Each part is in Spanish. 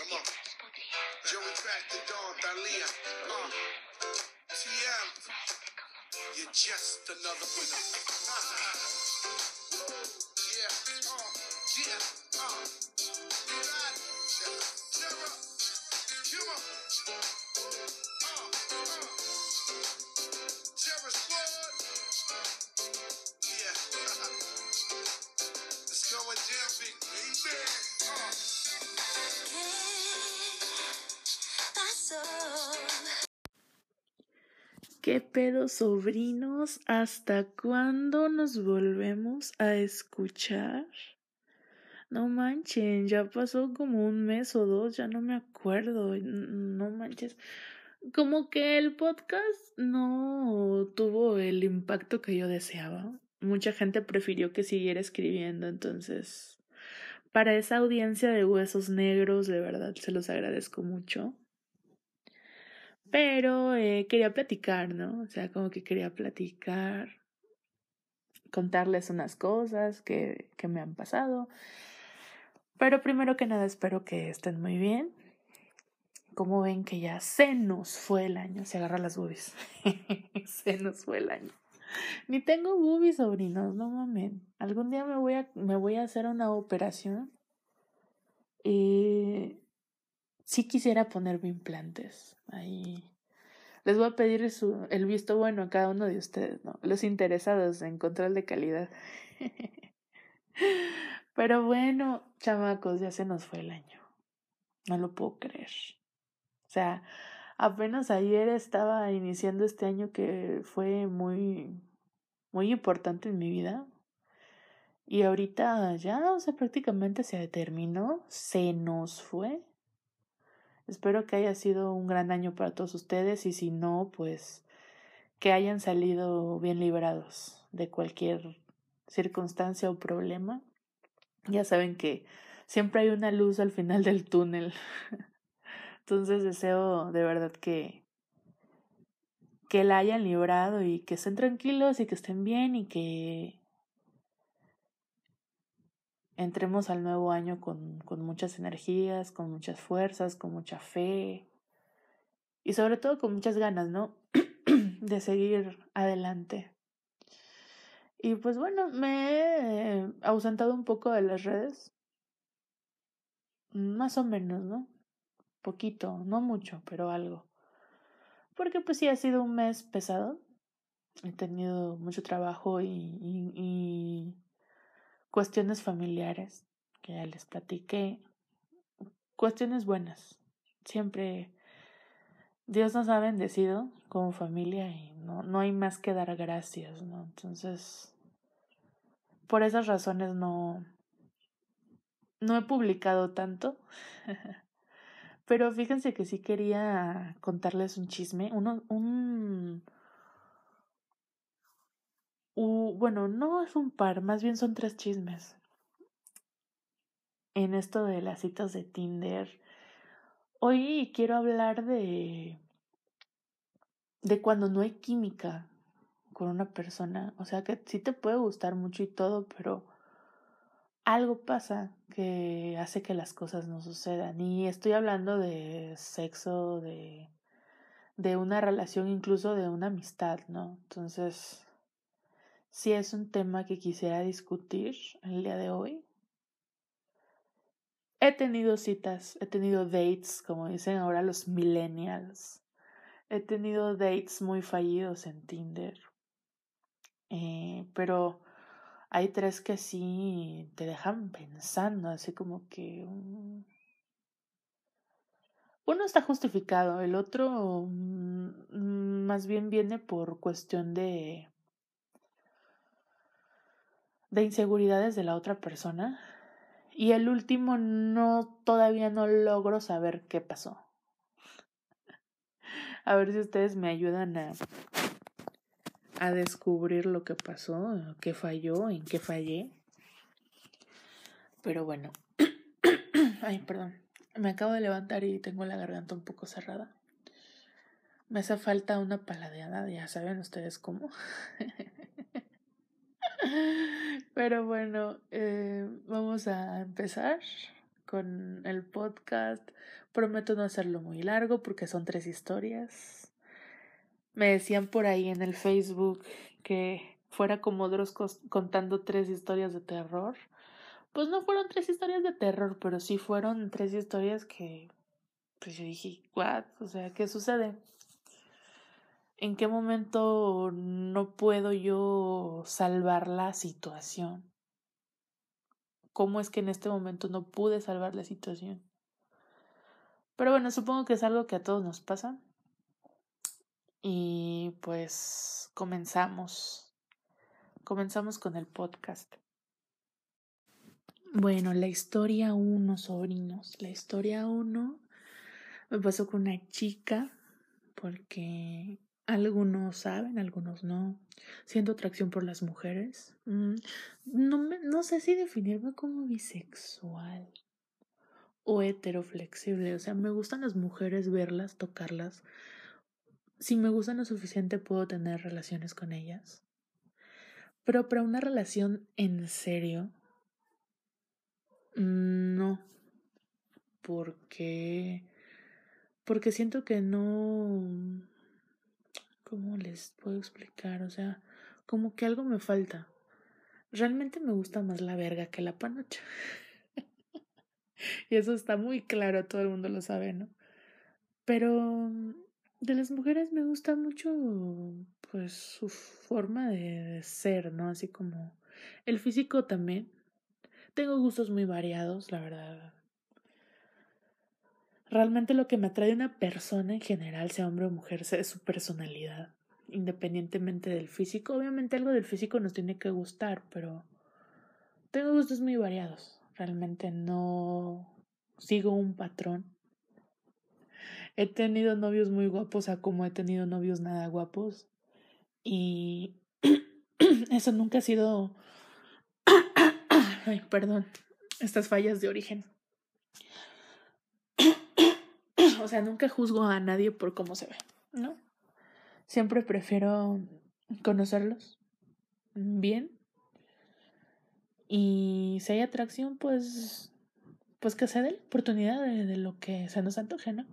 Come on. The Dawn, Thalia. Uh, TM. You're just another winner. yeah. Uh, yeah. Uh. ¿Qué pedo, sobrinos? ¿Hasta cuándo nos volvemos a escuchar? No manchen, ya pasó como un mes o dos, ya no me acuerdo. No manches. Como que el podcast no tuvo el impacto que yo deseaba. Mucha gente prefirió que siguiera escribiendo, entonces, para esa audiencia de huesos negros, de verdad, se los agradezco mucho. Pero eh, quería platicar, ¿no? O sea, como que quería platicar, contarles unas cosas que, que me han pasado. Pero primero que nada espero que estén muy bien. Como ven que ya se nos fue el año, se agarra las boobies. se nos fue el año. Ni tengo boobies, sobrinos, no mamen. Algún día me voy a, me voy a hacer una operación. Y sí quisiera ponerme implantes. Ahí les voy a pedir su, el visto bueno a cada uno de ustedes, ¿no? Los interesados en control de calidad. Pero bueno, chamacos, ya se nos fue el año. No lo puedo creer. O sea, apenas ayer estaba iniciando este año que fue muy, muy importante en mi vida. Y ahorita ya, o sea, prácticamente se terminó, se nos fue. Espero que haya sido un gran año para todos ustedes y si no, pues que hayan salido bien librados de cualquier circunstancia o problema. Ya saben que siempre hay una luz al final del túnel. Entonces deseo de verdad que que la hayan librado y que estén tranquilos y que estén bien y que entremos al nuevo año con, con muchas energías, con muchas fuerzas, con mucha fe y sobre todo con muchas ganas, ¿no? de seguir adelante. Y pues bueno, me he ausentado un poco de las redes. Más o menos, ¿no? Poquito, no mucho, pero algo. Porque pues sí ha sido un mes pesado. He tenido mucho trabajo y, y, y cuestiones familiares que ya les platiqué. Cuestiones buenas. Siempre Dios nos ha bendecido como familia y no, no hay más que dar gracias, ¿no? Entonces, por esas razones no, no he publicado tanto. Pero fíjense que sí quería contarles un chisme, uno, un, bueno, no es un par, más bien son tres chismes. En esto de las citas de Tinder. Hoy quiero hablar de de cuando no hay química con una persona, o sea que sí te puede gustar mucho y todo, pero algo pasa que hace que las cosas no sucedan. Y estoy hablando de sexo, de, de una relación, incluso de una amistad, ¿no? Entonces, sí es un tema que quisiera discutir el día de hoy. He tenido citas, he tenido dates, como dicen ahora los millennials. He tenido dates muy fallidos en Tinder. Eh, pero hay tres que sí te dejan pensando, así como que uno está justificado, el otro mm, más bien viene por cuestión de de inseguridades de la otra persona y el último no todavía no logro saber qué pasó. A ver si ustedes me ayudan a a descubrir lo que pasó, qué falló, en qué fallé. Pero bueno. Ay, perdón. Me acabo de levantar y tengo la garganta un poco cerrada. Me hace falta una paladeada, ya saben ustedes cómo. Pero bueno, eh, vamos a empezar con el podcast. Prometo no hacerlo muy largo porque son tres historias. Me decían por ahí en el Facebook que fuera como Dross contando tres historias de terror. Pues no fueron tres historias de terror, pero sí fueron tres historias que pues yo dije, ¿what? O sea, ¿qué sucede? ¿En qué momento no puedo yo salvar la situación? ¿Cómo es que en este momento no pude salvar la situación? Pero bueno, supongo que es algo que a todos nos pasa. Y pues comenzamos. Comenzamos con el podcast. Bueno, la historia uno, sobrinos. La historia uno me pasó con una chica porque algunos saben, algunos no. Siento atracción por las mujeres. Mm, no, me, no sé si definirme como bisexual o heteroflexible. O sea, me gustan las mujeres, verlas, tocarlas. Si me gustan lo suficiente, puedo tener relaciones con ellas. Pero para una relación en serio, mm, no. Porque porque siento que no... ¿Cómo les puedo explicar? O sea, como que algo me falta. Realmente me gusta más la verga que la panocha. y eso está muy claro, todo el mundo lo sabe, ¿no? Pero de las mujeres me gusta mucho pues su forma de ser, ¿no? Así como el físico también. Tengo gustos muy variados, la verdad. Realmente lo que me atrae a una persona en general, sea hombre o mujer, es su personalidad, independientemente del físico. Obviamente algo del físico nos tiene que gustar, pero tengo gustos muy variados. Realmente no sigo un patrón. He tenido novios muy guapos a como he tenido novios nada guapos. Y eso nunca ha sido... Ay, perdón. Estas fallas de origen. O sea, nunca juzgo a nadie por cómo se ve, ¿no? Siempre prefiero conocerlos bien. Y si hay atracción, pues, pues que se dé la oportunidad de, lo que se nos antoje, ¿no?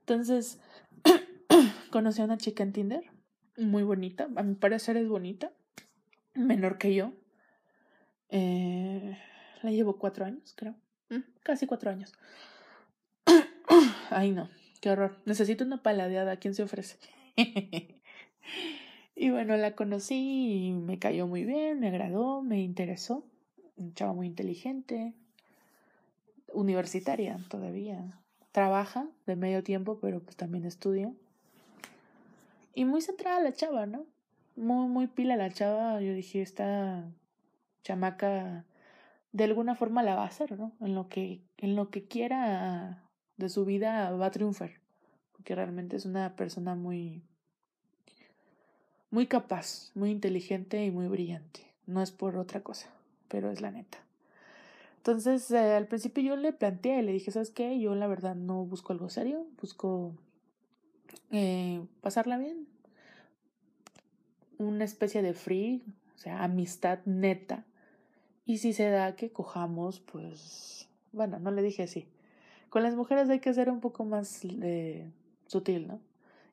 Entonces, conocí a una chica en Tinder, muy bonita, a mi parecer es bonita, menor que yo. Eh, la llevo cuatro años, creo, mm, casi cuatro años. Ay, no, qué horror. Necesito una paladeada. ¿Quién se ofrece? y bueno, la conocí y me cayó muy bien, me agradó, me interesó. Un chava muy inteligente, universitaria todavía. Trabaja de medio tiempo, pero pues también estudia. Y muy centrada la chava, ¿no? Muy, muy pila la chava. Yo dije, esta chamaca de alguna forma la va a hacer, ¿no? En lo que, en lo que quiera de su vida va a triunfar, porque realmente es una persona muy muy capaz, muy inteligente y muy brillante. No es por otra cosa, pero es la neta. Entonces, eh, al principio yo le planteé, le dije, ¿sabes qué? Yo la verdad no busco algo serio, busco eh, pasarla bien. Una especie de free, o sea, amistad neta. Y si se da que cojamos, pues, bueno, no le dije así. Con las mujeres hay que ser un poco más eh, sutil, ¿no?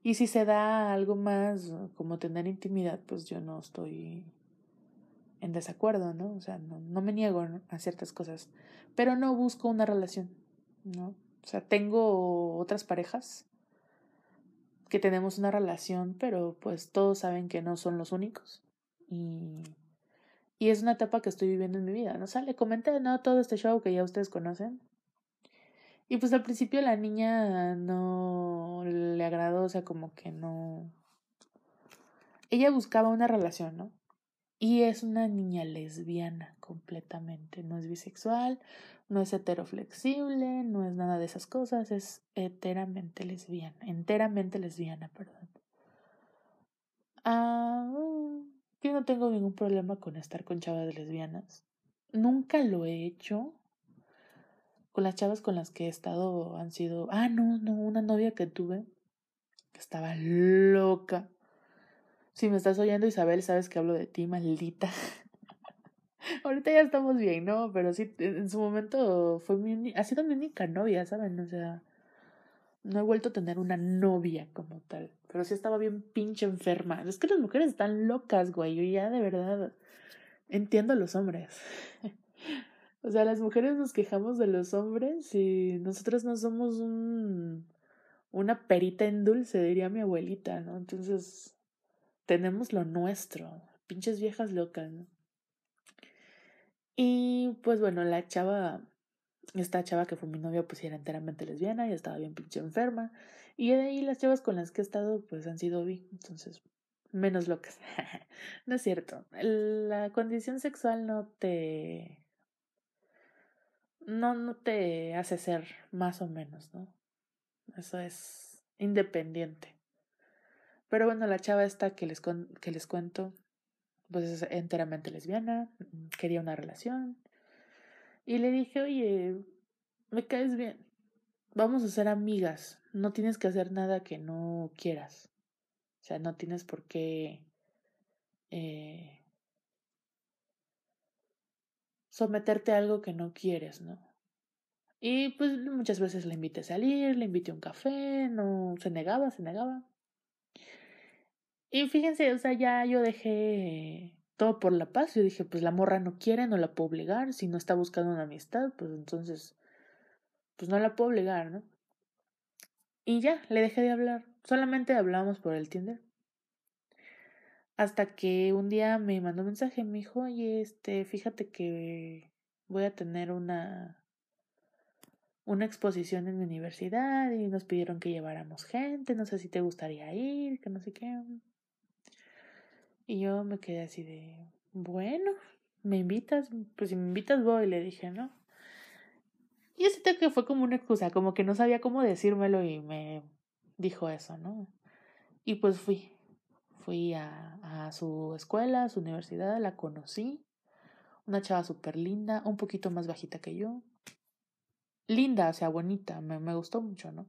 Y si se da algo más como tener intimidad, pues yo no estoy en desacuerdo, ¿no? O sea, no, no me niego a ciertas cosas, pero no busco una relación, ¿no? O sea, tengo otras parejas que tenemos una relación, pero pues todos saben que no son los únicos. Y, y es una etapa que estoy viviendo en mi vida, ¿no? O sea, le comenté, ¿no? Todo este show que ya ustedes conocen, y pues al principio la niña no le agradó, o sea, como que no. Ella buscaba una relación, ¿no? Y es una niña lesbiana completamente. No es bisexual, no es heteroflexible, no es nada de esas cosas, es enteramente lesbiana, enteramente lesbiana, perdón. Ah, yo no tengo ningún problema con estar con chavas lesbianas. Nunca lo he hecho, con las chavas con las que he estado han sido, ah, no, no, una novia que tuve que estaba loca. Si me estás oyendo, Isabel, sabes que hablo de ti, maldita. Ahorita ya estamos bien, ¿no? Pero sí, en su momento fue mi, ha sido mi única novia, ¿saben? O sea, no he vuelto a tener una novia como tal. Pero sí estaba bien pinche enferma. Es que las mujeres están locas, güey. Yo ya de verdad entiendo a los hombres. o sea, las mujeres nos quejamos de los hombres y nosotros no somos un una perita en dulce, diría mi abuelita, ¿no? Entonces, tenemos lo nuestro, pinches viejas locas, ¿no? Y pues bueno, la chava, esta chava que fue mi novia, pues era enteramente lesbiana y estaba bien pinche enferma. Y de ahí las chavas con las que he estado, pues han sido bi, entonces, menos locas. no es cierto. La condición sexual no te. No, no te hace ser más o menos, ¿no? Eso es independiente. Pero bueno, la chava esta que les, que les cuento, pues es enteramente lesbiana, mm, quería una relación. Y le dije, oye, me caes bien, vamos a ser amigas, no tienes que hacer nada que no quieras. O sea, no tienes por qué eh, someterte a algo que no quieres, ¿no? Y pues muchas veces le invité a salir, le invité a un café, no se negaba, se negaba. Y fíjense, o sea, ya yo dejé todo por la paz. Yo dije, pues la morra no quiere, no la puedo obligar. Si no está buscando una amistad, pues entonces, pues no la puedo obligar, ¿no? Y ya, le dejé de hablar. Solamente hablamos por el Tinder. Hasta que un día me mandó un mensaje, me dijo, oye, este, fíjate que voy a tener una una exposición en mi universidad y nos pidieron que lleváramos gente, no sé si te gustaría ir, que no sé qué. Y yo me quedé así de, bueno, ¿me invitas? Pues si me invitas voy, le dije, ¿no? Y siento que fue como una excusa, como que no sabía cómo decírmelo y me dijo eso, ¿no? Y pues fui, fui a, su escuela, a su universidad, la conocí, una chava súper linda, un poquito más bajita que yo, linda, o sea, bonita, me, me gustó mucho, ¿no?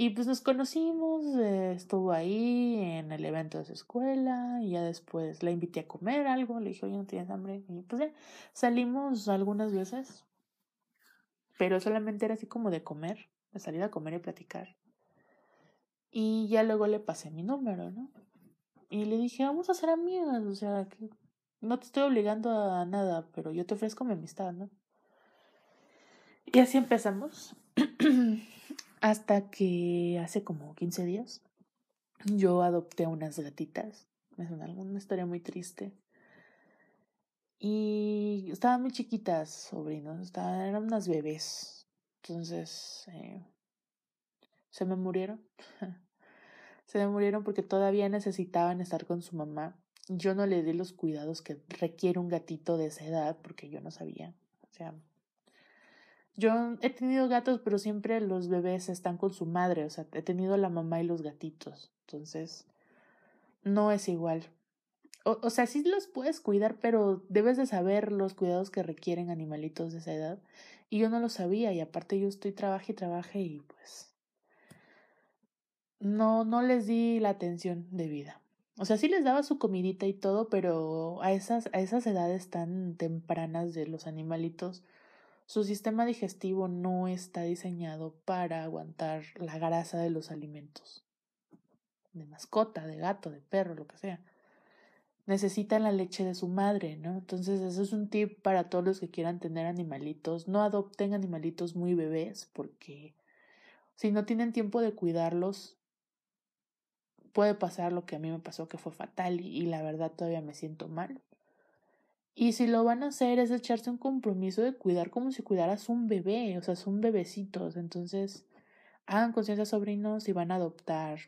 Y pues nos conocimos, eh, estuvo ahí en el evento de su escuela y ya después la invité a comer algo, le dije, oye, ¿no tienes hambre? Y pues ya salimos algunas veces, pero solamente era así como de comer, de salir a comer y platicar. Y ya luego le pasé mi número, ¿no? Y le dije, vamos a ser amigas, o sea, que no te estoy obligando a nada, pero yo te ofrezco mi amistad, ¿no? Y así empezamos. Hasta que hace como 15 días yo adopté unas gatitas. Es una, una historia muy triste. Y estaban muy chiquitas, sobrinos. Estaban, eran unas bebés. Entonces, eh, se me murieron. se me murieron porque todavía necesitaban estar con su mamá. Yo no le di los cuidados que requiere un gatito de esa edad porque yo no sabía. O sea, yo he tenido gatos, pero siempre los bebés están con su madre, o sea, he tenido la mamá y los gatitos, entonces no es igual. O, o sea, sí los puedes cuidar, pero debes de saber los cuidados que requieren animalitos de esa edad. Y yo no lo sabía, y aparte yo estoy trabaje y trabaje y pues no, no les di la atención debida. O sea, sí les daba su comidita y todo, pero a esas, a esas edades tan tempranas de los animalitos, su sistema digestivo no está diseñado para aguantar la grasa de los alimentos. De mascota, de gato, de perro, lo que sea. Necesitan la leche de su madre, ¿no? Entonces, eso es un tip para todos los que quieran tener animalitos. No adopten animalitos muy bebés porque si no tienen tiempo de cuidarlos, puede pasar lo que a mí me pasó, que fue fatal y, la verdad todavía me siento mal. Y si lo van a hacer es echarse un compromiso de cuidar como si cuidaras un bebé, o sea, son bebecitos. Entonces, hagan conciencia sobrinos si van a adoptar,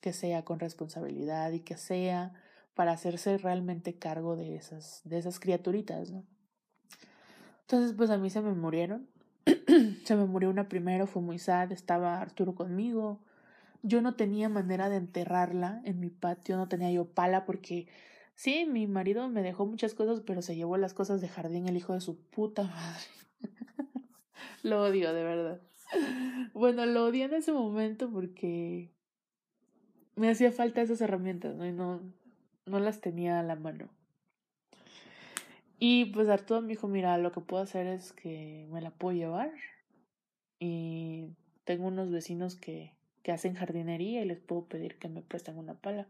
que sea con responsabilidad y que sea para hacerse realmente cargo de esas, de esas criaturitas, ¿no? Entonces, pues a mí se me murieron. se me murió una primero, fue muy sad, estaba Arturo conmigo. Yo no tenía manera de enterrarla en mi patio, no tenía yo pala porque Sí, mi marido me dejó muchas cosas, pero se llevó las cosas de jardín el hijo de su puta madre. lo odio, de verdad. Bueno, lo odié en ese momento porque me hacía falta esas herramientas, ¿no? Y no, no las tenía a la mano. Y pues Arturo me dijo, mira, lo que puedo hacer es que me la puedo llevar. Y tengo unos vecinos que, que hacen jardinería y les puedo pedir que me presten una pala.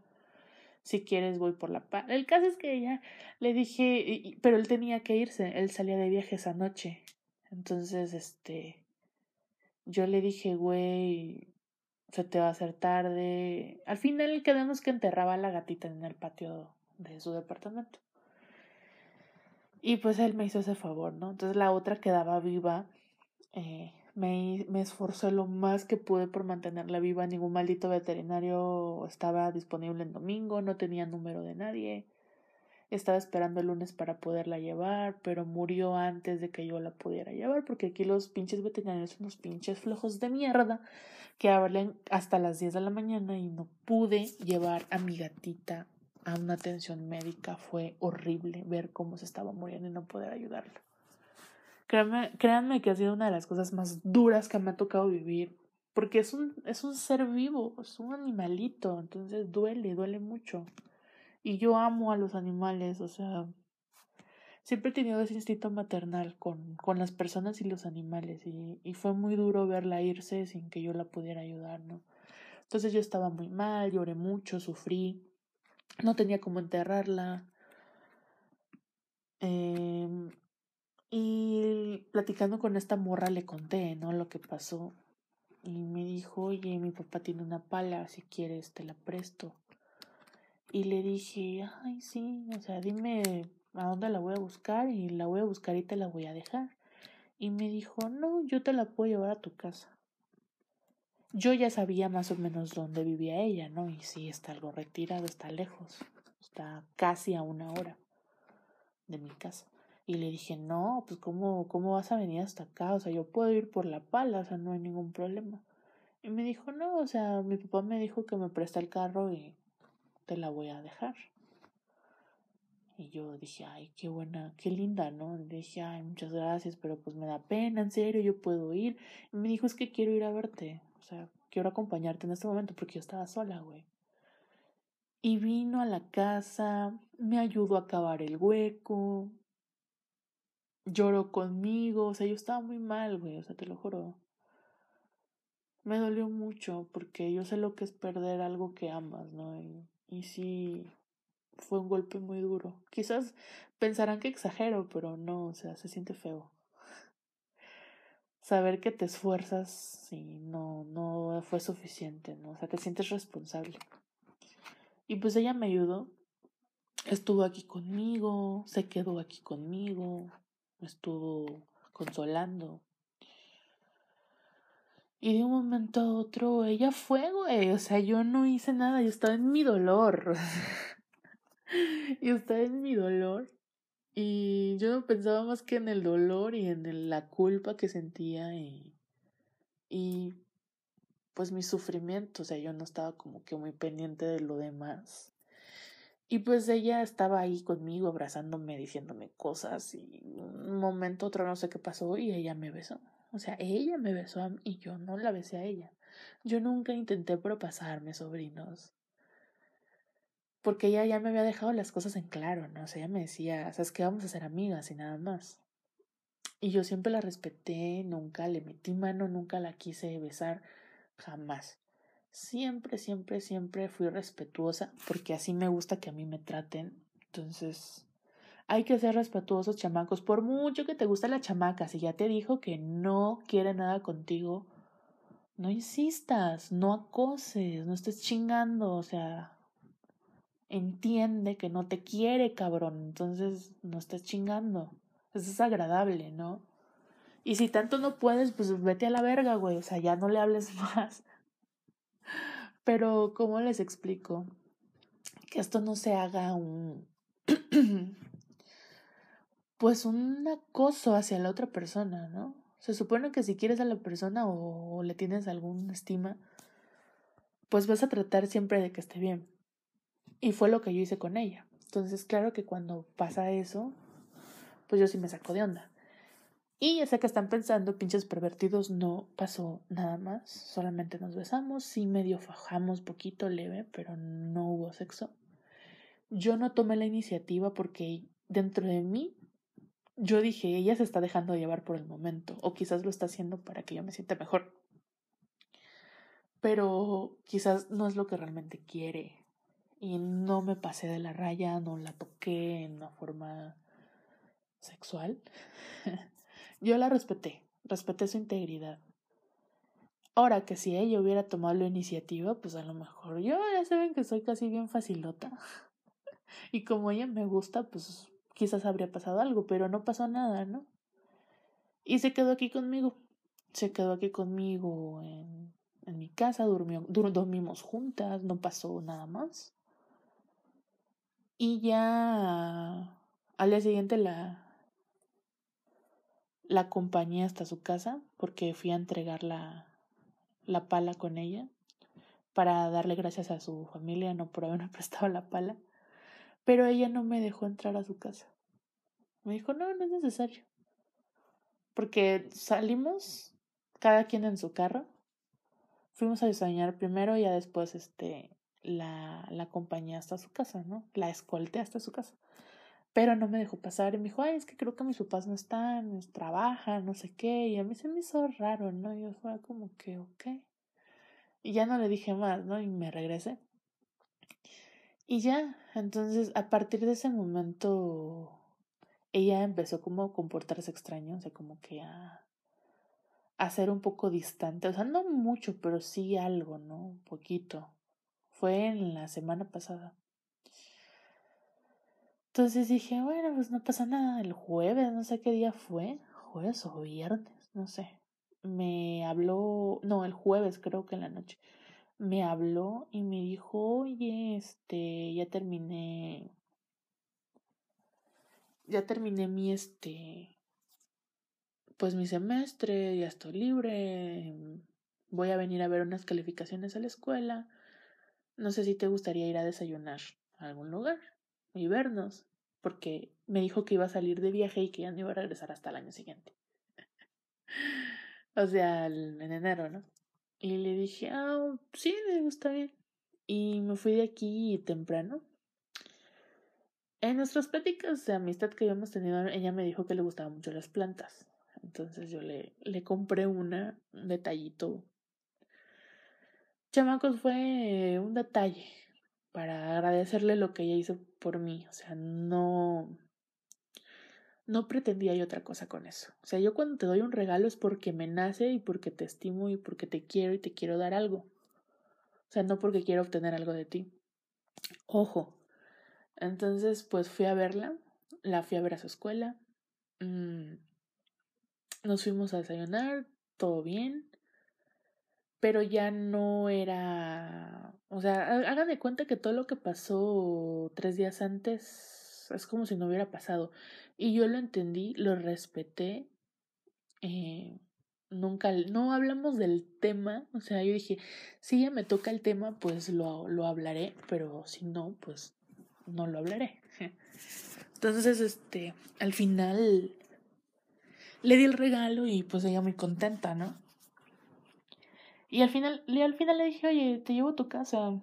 Si quieres voy por la pala. El caso es que ya le dije, pero él tenía que irse, él salía de viaje esa noche. Entonces, este, yo le dije, güey, se te va a hacer tarde. Al final quedamos que enterraba a la gatita en el patio de su departamento. Y pues él me hizo ese favor, ¿no? Entonces la otra quedaba viva. Eh, me, me esforcé lo más que pude por mantenerla viva. Ningún maldito veterinario estaba disponible en domingo, no tenía número de nadie. Estaba esperando el lunes para poderla llevar, pero murió antes de que yo la pudiera llevar, porque aquí los pinches veterinarios son unos pinches flojos de mierda que hablen hasta las 10 de la mañana y no pude llevar a mi gatita a una atención médica. Fue horrible ver cómo se estaba muriendo y no poder ayudarla. Créanme, créanme que ha sido una de las cosas más duras que me ha tocado vivir, porque es un, es un ser vivo, es un animalito, entonces duele, duele mucho. Y yo amo a los animales, o sea, siempre he tenido ese instinto maternal con, con las personas y los animales, y, y fue muy duro verla irse sin que yo la pudiera ayudar, ¿no? Entonces yo estaba muy mal, lloré mucho, sufrí, no tenía cómo enterrarla. Eh, y platicando con esta morra le conté, ¿no? Lo que pasó. Y me dijo, oye, mi papá tiene una pala, si quieres te la presto. Y le dije, ay, sí, o sea, dime a dónde la voy a buscar y la voy a buscar y te la voy a dejar. Y me dijo, no, yo te la puedo llevar a tu casa. Yo ya sabía más o menos dónde vivía ella, ¿no? Y sí, está algo retirado, está lejos, está casi a una hora de mi casa. Y le dije, no, pues ¿cómo, cómo vas a venir hasta acá? O sea, yo puedo ir por la pala, o sea, no hay ningún problema. Y me dijo, no, o sea, mi papá me dijo que me presta el carro y te la voy a dejar. Y yo dije, ay, qué buena, qué linda, ¿no? le dije, ay, muchas gracias, pero pues me da pena, en serio, yo puedo ir. Y me dijo, es que quiero ir a verte, o sea, quiero acompañarte en este momento porque yo estaba sola, güey. Y vino a la casa, me ayudó a cavar el hueco, lloró conmigo, o sea, yo estaba muy mal, güey, o sea, te lo juro. Me dolió mucho porque yo sé lo que es perder algo que amas, ¿no? Y, y sí, fue un golpe muy duro. Quizás pensarán que exagero, pero no, o sea, se siente feo. Saber que te esfuerzas y no, no fue suficiente, ¿no? O sea, te sientes responsable. Y pues ella me ayudó, estuvo aquí conmigo, se quedó aquí conmigo, me estuvo consolando. Y de un momento a otro ella fue, güey. O sea, yo no hice nada, yo estaba en mi dolor. yo estaba en mi dolor. Y yo no pensaba más que en el dolor y en la culpa que sentía y, y pues mi sufrimiento. O sea, yo no estaba como que muy pendiente de lo demás. Y pues ella estaba ahí conmigo, abrazándome, diciéndome cosas y un momento otro no sé qué pasó y ella me besó. O sea, ella me besó a mí y yo no la besé a ella. Yo nunca intenté propasarme, sobrinos. Porque ella ya me había dejado las cosas en claro, ¿no? O sea, ella me decía, ¿sabes qué? Vamos a ser amigas y nada más. Y yo siempre la respeté, nunca le metí mano, nunca la quise besar, jamás siempre, siempre, siempre fui respetuosa porque así me gusta que a mí me traten. Entonces, hay que ser respetuosos, chamacos. Por mucho que te guste la chamaca, si ya te dijo que no quiere nada contigo, no insistas, no acoses, no estés chingando, o sea, entiende que no te quiere, cabrón. Entonces, no estés chingando. Es agradable, ¿no? Y si tanto no puedes, pues vete a la verga, güey. O sea, ya no le hables más. Pero, ¿cómo les explico? Que esto no se haga un... pues un acoso hacia la otra persona, ¿no? Se supone que si quieres a la persona o, le tienes alguna estima, pues vas a tratar siempre de que esté bien. Y fue lo que yo hice con ella. Entonces, claro que cuando pasa eso, pues yo sí me saco de onda. Y ya sé que están pensando, pinches pervertidos, no pasó nada más, solamente nos besamos, sí medio fajamos poquito leve, pero no hubo sexo. Yo no tomé la iniciativa porque dentro de mí yo dije, ella se está dejando llevar por el momento, o quizás lo está haciendo para que yo me sienta mejor. Pero quizás no es lo que realmente quiere. Y no me pasé de la raya, no la toqué en una forma sexual. yo la respeté, respeté su integridad. Ahora que si ella hubiera tomado la iniciativa, pues a lo mejor yo ya saben que soy casi bien facilota. y como ella me gusta, pues quizás habría pasado algo, pero no pasó nada, ¿no? Y se quedó aquí conmigo. Se quedó aquí conmigo en, en mi casa, durmió, dormimos juntas, no pasó nada más. Y ya al día siguiente la, la acompañé hasta su casa porque fui a entregar la, la pala con ella para darle gracias a su familia no por haberme prestado la pala. Pero ella no me dejó entrar a su casa. Me dijo, no, no es necesario. Porque salimos, cada quien en su carro. Fuimos a desayunar primero y ya después este, la, la acompañé hasta su casa, ¿no? La escolté hasta su casa. Pero no me dejó pasar y me dijo, ay, es que creo que mis papás no están, trabajan, no sé qué. Y a mí se me hizo raro, ¿no? Y yo fue como que, ok. Y ya no le dije más, ¿no? Y me regresé. Y ya, entonces a partir de ese momento ella empezó como a comportarse extraño, o sea, como que a, a ser un poco distante, o sea, no mucho, pero sí algo, ¿no? Un poquito. Fue en la semana pasada. Entonces dije, bueno, pues no pasa nada. El jueves, no sé qué día fue, jueves o viernes, no sé. Me habló, no, el jueves creo que en la noche me habló y me dijo, oye, este, ya terminé, ya terminé mi, este, pues mi semestre, ya estoy libre, voy a venir a ver unas calificaciones a la escuela, no sé si te gustaría ir a desayunar a algún lugar y vernos, porque me dijo que iba a salir de viaje y que ya no iba a regresar hasta el año siguiente. o sea, en enero, ¿no? Y le dije, ah, sí, me gusta bien. Y me fui de aquí temprano. En nuestras pláticas de amistad que habíamos tenido, ella me dijo que le gustaban mucho las plantas. Entonces yo le, le compré una, un detallito. Chamacos, fue un detalle para agradecerle lo que ella hizo por mí. O sea, no, no pretendía yo otra cosa con eso. O sea, yo cuando te doy un regalo es porque me nace y porque te estimo y porque te quiero y te quiero dar algo. O sea, no porque quiero obtener algo de ti. Ojo. Entonces, pues fui a verla, la fui a ver a su escuela. Mm, nos fuimos a desayunar, todo bien. Pero ya no era. O sea, hagan de cuenta que todo lo que pasó tres días antes es como si no hubiera pasado. Y yo lo entendí, lo respeté. Eh, nunca, no hablamos del tema. O sea, yo dije, si ya me toca el tema, pues lo, lo hablaré. Pero si no, pues no lo hablaré. Entonces, este, al final le di el regalo y pues ella muy contenta, ¿no? Y al final, al final le dije, oye, te llevo a tu casa.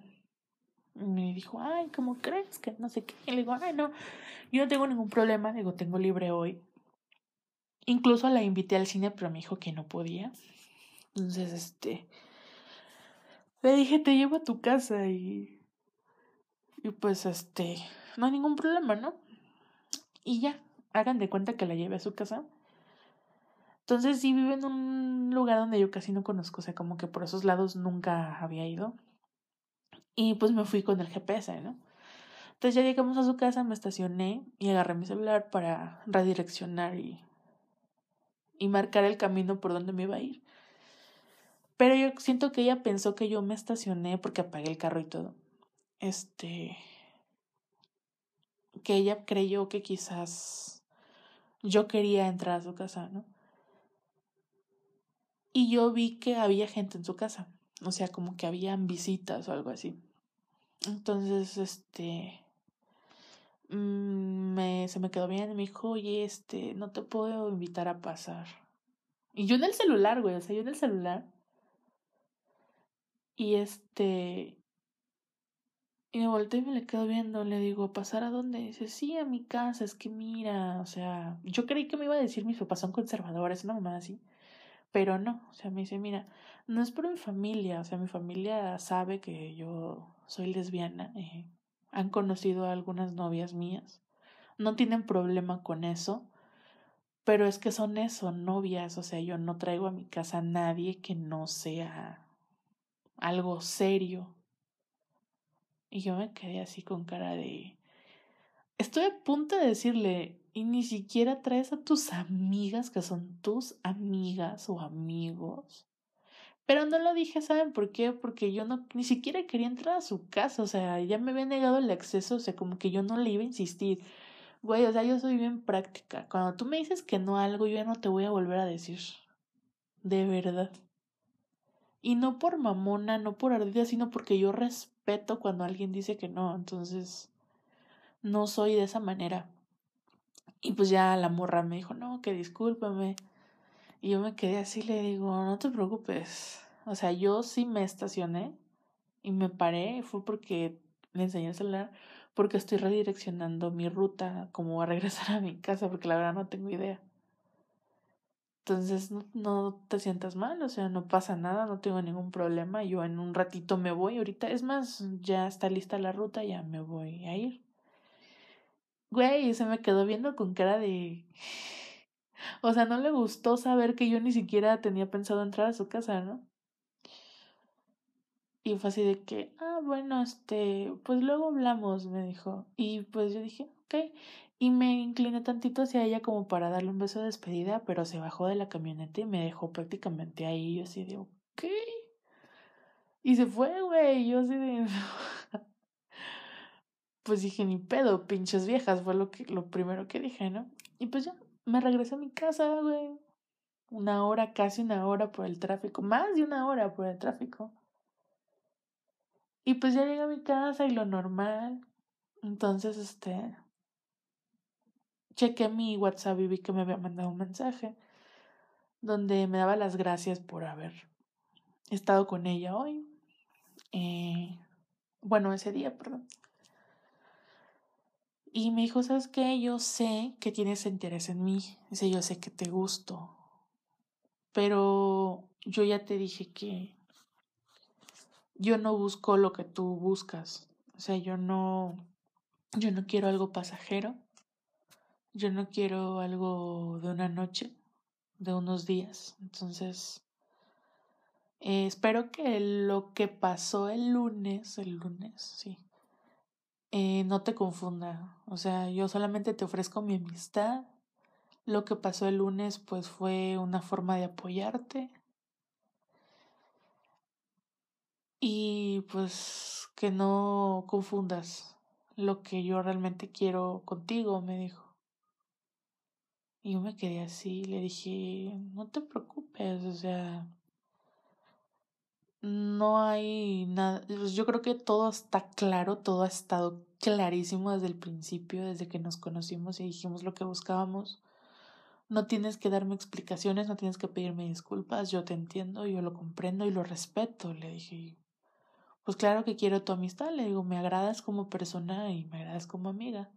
Y me dijo, ay, ¿cómo crees? Que no sé qué. Y le digo, ay, no, yo no tengo ningún problema, digo, tengo libre hoy. Incluso la invité al cine, pero me dijo que no podía. Entonces, este, le dije, te llevo a tu casa y, y pues, este, no hay ningún problema, ¿no? Y ya, hagan de cuenta que la llevé a su casa. Entonces, sí vive en un lugar donde yo casi no conozco, o sea, como que por esos lados nunca había ido. Y pues me fui con el GPS, ¿no? Entonces ya llegamos a su casa, me estacioné y agarré mi celular para redireccionar y, y marcar el camino por donde me iba a ir. Pero yo siento que ella pensó que yo me estacioné porque apagué el carro y todo. Este. Que ella creyó que quizás yo quería entrar a su casa, ¿no? Y yo vi que había gente en su casa. O sea, como que habían visitas o algo así. Entonces, este. Mm, me, se me quedó bien y me dijo, oye, este, no te puedo invitar a pasar. Y yo en el celular, güey, o sea, yo en el celular. Y este. Y me volteé y me le quedo viendo, le digo, ¿pasar a dónde? dice, sí, a mi casa, es que mira, o sea, yo creí que me iba a decir mis papás son conservadores, una mamá así, pero no, o sea, me dice, mira, no es por mi familia, o sea, mi familia sabe que yo soy lesbiana, eh, han conocido a algunas novias mías, no tienen problema con eso, pero es que son eso, novias, o sea, yo no traigo a mi casa a nadie que no sea algo serio, y yo me quedé así con cara de... Estoy a punto de decirle, y ni siquiera traes a tus amigas, que son tus amigas o amigos. Pero no lo dije, ¿saben por qué? Porque yo no, ni siquiera quería entrar a su casa, o sea, ya me había negado el acceso, o sea, como que yo no le iba a insistir. Güey, o sea, yo soy bien práctica. Cuando tú me dices que no algo, yo ya no te voy a volver a decir. De verdad. Y no por mamona, no por ardida, sino porque yo respeto cuando alguien dice que no. Entonces, no soy de esa manera. Y pues ya la morra me dijo, no, que discúlpame. Y yo me quedé así, le digo, no te preocupes. O sea, yo sí me estacioné y me paré. Fue porque le enseñé el celular, porque estoy redireccionando mi ruta, como a regresar a mi casa, porque la verdad no tengo idea. Entonces no, no te sientas mal, o sea, no pasa nada, no tengo ningún problema. Yo en un ratito me voy, ahorita, es más, ya está lista la ruta, ya me voy a ir. Güey, se me quedó viendo con cara de... O sea, no le gustó saber que yo ni siquiera tenía pensado entrar a su casa, ¿no? Y fue así de que, ah, bueno, este, pues luego hablamos, me dijo. Y pues yo dije, ok. Y me incliné tantito hacia ella como para darle un beso de despedida, pero se bajó de la camioneta y me dejó prácticamente ahí. Yo así de, ok. Y se fue, güey. Yo así de... pues dije, ni pedo, pinches viejas, fue lo, que, lo primero que dije, ¿no? Y pues ya, me regresé a mi casa, güey. Una hora, casi una hora por el tráfico, más de una hora por el tráfico. Y pues ya llegué a mi casa y lo normal. Entonces, este, chequé mi WhatsApp y vi que me había mandado un mensaje donde me daba las gracias por haber estado con ella hoy. Eh, bueno, ese día, perdón. Y me dijo, ¿sabes qué? Yo sé que tienes interés en mí. Dice, yo sé que te gusto. Pero yo ya te dije que yo no busco lo que tú buscas. O sea, yo no, yo no quiero algo pasajero. Yo no quiero algo de una noche, de unos días. Entonces, eh, espero que lo que pasó el lunes, el lunes, sí, eh, no te confunda. O sea, yo solamente te ofrezco mi amistad. Lo que pasó el lunes, pues fue una forma de apoyarte. Y pues que no confundas lo que yo realmente quiero contigo, me dijo. Y yo me quedé así, le dije, no te preocupes, o sea, no hay nada, pues, yo creo que todo está claro, todo ha estado clarísimo desde el principio, desde que nos conocimos y dijimos lo que buscábamos. No tienes que darme explicaciones, no tienes que pedirme disculpas, yo te entiendo, yo lo comprendo y lo respeto, le dije. Pues claro que quiero tu amistad, le digo, me agradas como persona y me agradas como amiga.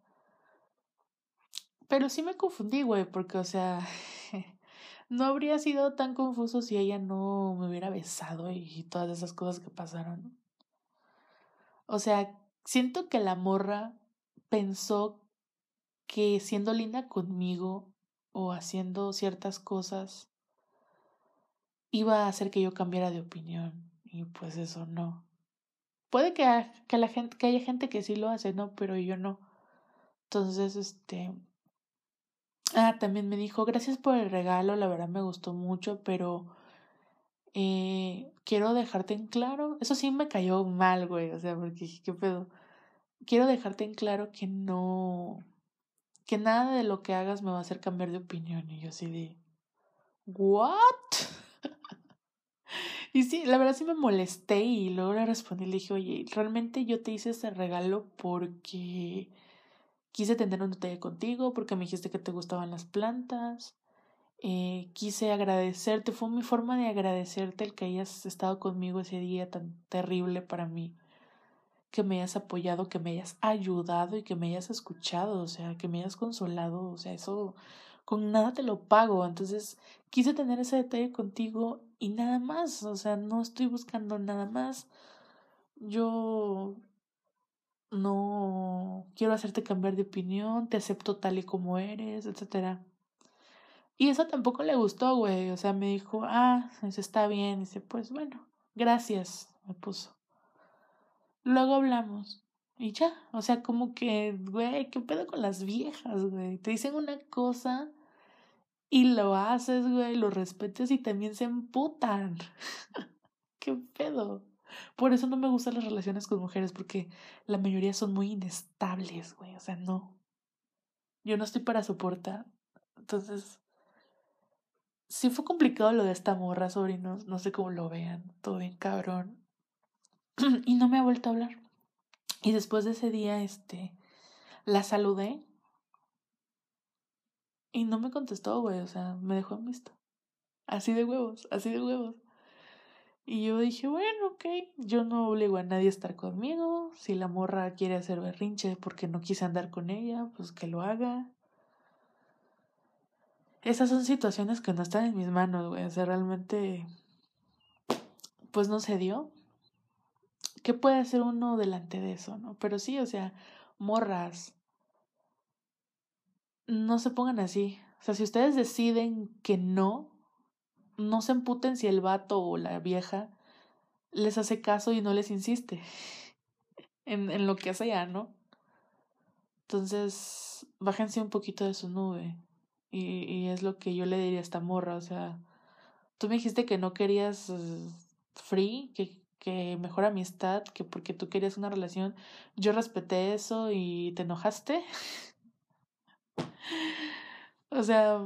Pero sí me confundí, güey, porque, o sea, no habría sido tan confuso si ella no me hubiera besado y todas esas cosas que pasaron. O sea, siento que la morra pensó que siendo linda conmigo o haciendo ciertas cosas iba a hacer que yo cambiara de opinión. Y pues eso no. Puede que, que, la gente, que haya gente que sí lo hace, ¿no? Pero yo no. Entonces, este, Ah, también me dijo, gracias por el regalo, la verdad me gustó mucho, pero eh, quiero dejarte en claro, eso sí me cayó mal, güey, o sea, porque qué pedo. Quiero dejarte en claro que no, que nada de lo que hagas me va a hacer cambiar de opinión. Y yo así de, ¿what? y sí, la verdad sí me molesté y luego le respondí, le dije, oye, realmente yo te hice ese regalo porque Quise tener un detalle contigo porque me dijiste que te gustaban las plantas. Eh, quise agradecerte, fue mi forma de agradecerte el que hayas estado conmigo ese día tan terrible para mí, que me hayas apoyado, que me hayas ayudado y que me hayas escuchado, o sea, que me hayas consolado, o sea, eso con nada te lo pago. Entonces, quise tener ese detalle contigo y nada más, o sea, no estoy buscando nada más. Yo no quiero hacerte cambiar de opinión, te acepto tal y como eres, etcétera. Y eso tampoco le gustó, güey. O sea, me dijo, ah, eso está bien. dice, pues bueno, gracias, me puso. Luego hablamos. Y ya, o sea, como que, güey, ¿qué pedo con las viejas, güey? Te dicen una cosa y lo haces, güey, lo respetas y también se emputan. ¿Qué pedo? Por eso no me gustan las relaciones con mujeres, porque la mayoría son muy inestables, güey. O sea, no. Yo no estoy para soportar. Entonces, sí fue complicado lo de esta morra, sobrinos. No sé cómo lo vean. Todo bien cabrón. y no me ha vuelto a hablar. Y después de ese día, este, la saludé. Y no me contestó, güey. O sea, me dejó en visto. Así de huevos, así de huevos. Y yo dije, bueno, ok, yo no obligo a nadie a estar conmigo. Si la morra quiere hacer berrinche porque no quise andar con ella, pues que lo haga. Esas son situaciones que no están en mis manos, güey. O sea, realmente, pues no se dio. ¿Qué puede hacer uno delante de eso, no? Pero sí, o sea, morras. No se pongan así. O sea, si ustedes deciden que no, no se emputen si el vato o la vieja les hace caso y no les insiste en, en lo que sea, ¿no? Entonces, bájense un poquito de su nube. Y, y es lo que yo le diría a esta morra. O sea, tú me dijiste que no querías eh, free, que, que mejor amistad, que porque tú querías una relación. Yo respeté eso y te enojaste. o sea,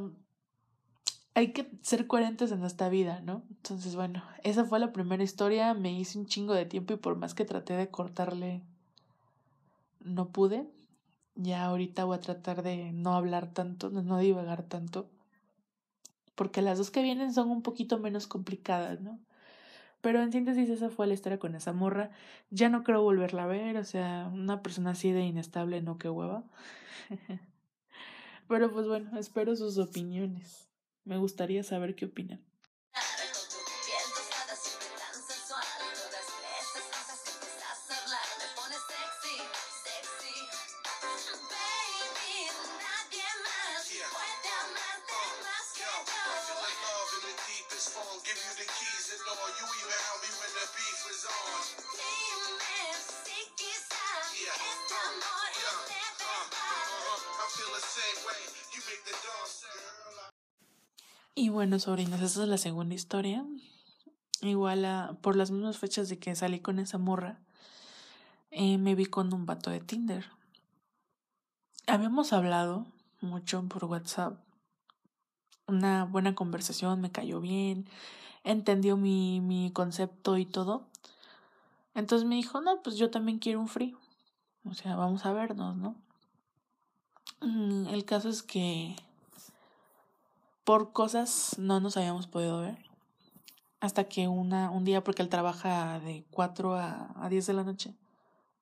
hay que ser coherentes en esta vida, ¿no? Entonces, bueno, esa fue la primera historia, me hice un chingo de tiempo y por más que traté de cortarle, no pude. Ya ahorita voy a tratar de no hablar tanto, de no divagar tanto, porque las dos que vienen son un poquito menos complicadas, ¿no? Pero en síntesis esa fue la historia con esa morra. Ya no creo volverla a ver, o sea, una persona así de inestable, no que hueva. Pero pues bueno, espero sus opiniones. Me gustaría saber qué opinan. Bueno, sobrinos, esa es la segunda historia. Igual a, por las mismas fechas de que salí con esa morra, eh, me vi con un vato de Tinder. Habíamos hablado mucho por WhatsApp. Una buena conversación, me cayó bien, entendió mi, mi concepto y todo. Entonces me dijo, no, pues yo también quiero un free. O sea, vamos a vernos, ¿no? Mm, el caso es que por cosas no nos habíamos podido ver. Hasta que una, un día, porque él trabaja de 4 a, a 10 de la noche,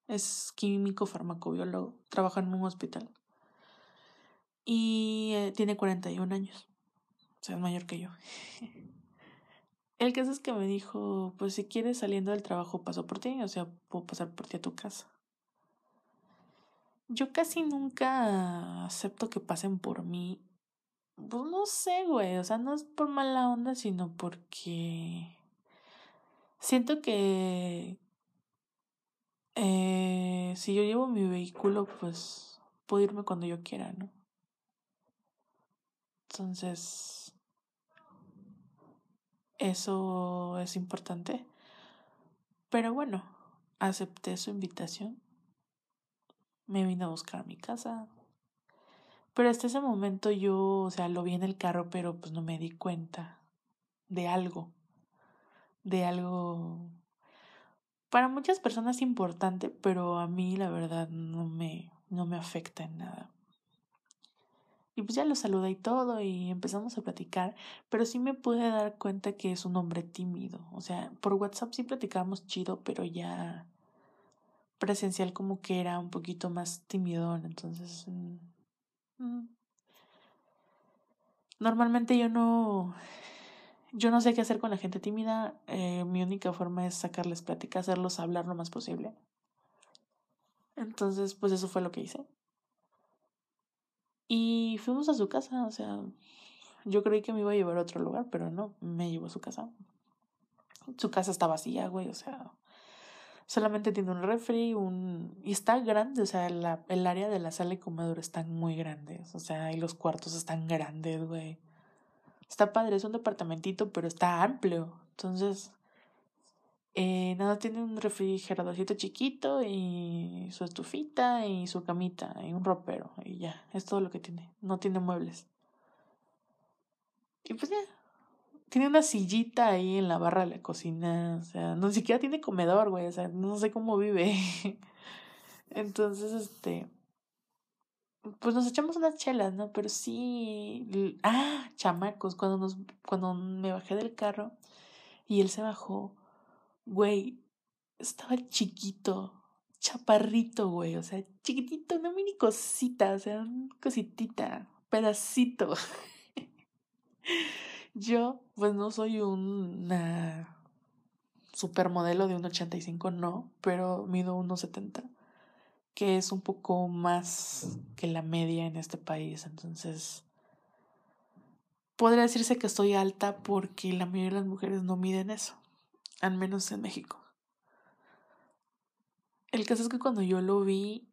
es químico farmacobiólogo, trabaja en un hospital. Y eh, tiene 41 años, o sea, es mayor que yo. El caso es que me dijo, pues si quieres saliendo del trabajo paso por ti, o sea, puedo pasar por ti a tu casa. Yo casi nunca acepto que pasen por mí pues no sé, güey. O sea, no es por mala onda, sino porque siento que eh, si yo llevo mi vehículo, pues puedo irme cuando yo quiera, ¿no? Entonces, eso es importante. Pero bueno, acepté su invitación. Me vine a buscar a mi casa. Pero hasta ese momento yo, o sea, lo vi en el carro, pero pues no me di cuenta de algo. De algo para muchas personas importante, pero a mí la verdad no me, no me afecta en nada. Y pues ya lo saludé y todo y empezamos a platicar, pero sí me pude dar cuenta que es un hombre tímido. O sea, por WhatsApp sí platicábamos chido, pero ya presencial como que era un poquito más timidón, entonces... Mm. Normalmente yo no... Yo no sé qué hacer con la gente tímida. Eh, mi única forma es sacarles plática, hacerlos hablar lo más posible. Entonces, pues eso fue lo que hice. Y fuimos a su casa, o sea, yo creí que me iba a llevar a otro lugar, pero no, me llevó a su casa. Su casa está vacía, güey, o sea, solamente tiene un refri, un... Y está grande, o sea, la, el área de la sala y comedor están muy grandes, o sea, y los cuartos están grandes, güey. Está padre, es un departamentito, pero está amplio. Entonces, eh, nada, tiene un refrigeradorcito chiquito y su estufita y su camita y un ropero y ya, es todo lo que tiene. No tiene muebles. Y pues ya, tiene una sillita ahí en la barra de la cocina, o sea, no siquiera tiene comedor, güey, o sea, no sé cómo vive. Entonces, este, pues nos echamos unas chelas, ¿no? Pero sí, ah, chamacos, cuando nos, cuando me bajé del carro y él se bajó Güey, estaba chiquito, chaparrito, güey, o sea, chiquitito, una mini cosita, o sea, una cositita, pedacito. Yo, pues no soy una supermodelo de un 85, no, pero mido 1,70, que es un poco más que la media en este país, entonces podría decirse que estoy alta porque la mayoría de las mujeres no miden eso al menos en México. El caso es que cuando yo lo vi,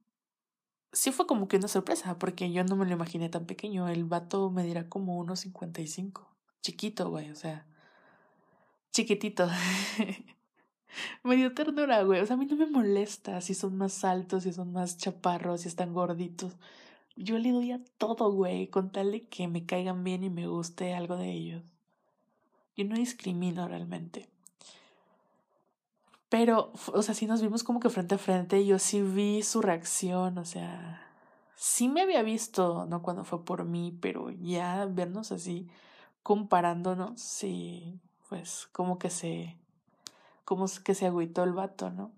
sí fue como que una sorpresa, porque yo no me lo imaginé tan pequeño. El vato me dirá como unos 55. Chiquito, güey, o sea, chiquitito. me dio ternura, güey. O sea, a mí no me molesta si son más altos, si son más chaparros, si están gorditos. Yo le doy a todo, güey, con tal de que me caigan bien y me guste algo de ellos. Yo no discrimino realmente. Pero, o sea, sí nos vimos como que frente a frente yo sí vi su reacción, o sea, sí me había visto, ¿no? Cuando fue por mí, pero ya vernos así, comparándonos, sí, pues como que se, como que se agüitó el vato, ¿no?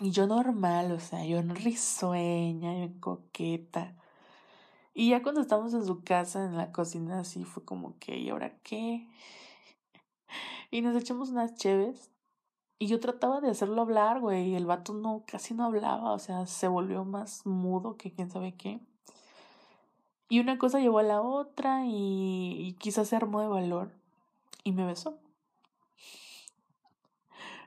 Y yo normal, o sea, yo risueña, yo coqueta. Y ya cuando estamos en su casa, en la cocina, así fue como que, ¿y ahora qué? Y nos echamos unas cheves y yo trataba de hacerlo hablar, güey, y el vato no, casi no hablaba, o sea, se volvió más mudo que quién sabe qué. Y una cosa llevó a la otra y, quizás se armó de valor y me besó.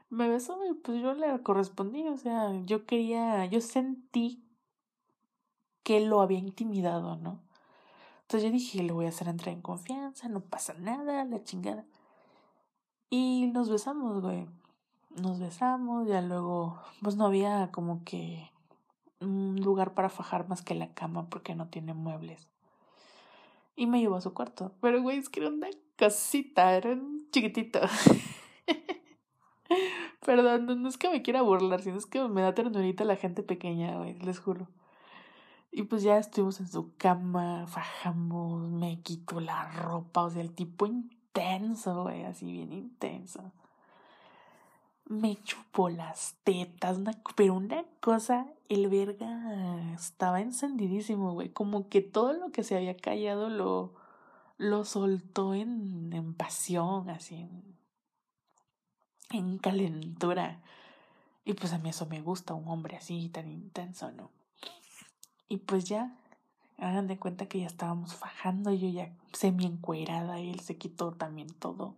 Me besó y pues yo le correspondí, o sea, yo quería, yo sentí que lo había intimidado, ¿no? Entonces yo dije, le voy a hacer entrar en confianza, no pasa nada, la chingada. Y nos besamos, güey nos besamos, ya luego, pues no había como que un lugar para fajar más que la cama porque no tiene muebles. Y me llevó a su cuarto. Pero, güey, es que era una casita, era un chiquitito. Perdón, no es que me quiera burlar, sino es que me da ternurita la gente pequeña, güey, les juro. Y pues ya estuvimos en su cama, fajamos, me quito la ropa, o sea, el tipo intenso, güey, así bien intenso me chupó las tetas, pero una cosa, el verga estaba encendidísimo, güey, como que todo lo que se había callado lo, lo soltó en, en pasión, así, en, en calentura. Y pues a mí eso me gusta, un hombre así tan intenso, ¿no? Y pues ya, hagan de cuenta que ya estábamos fajando, yo ya semi encuerada y él se quitó también todo.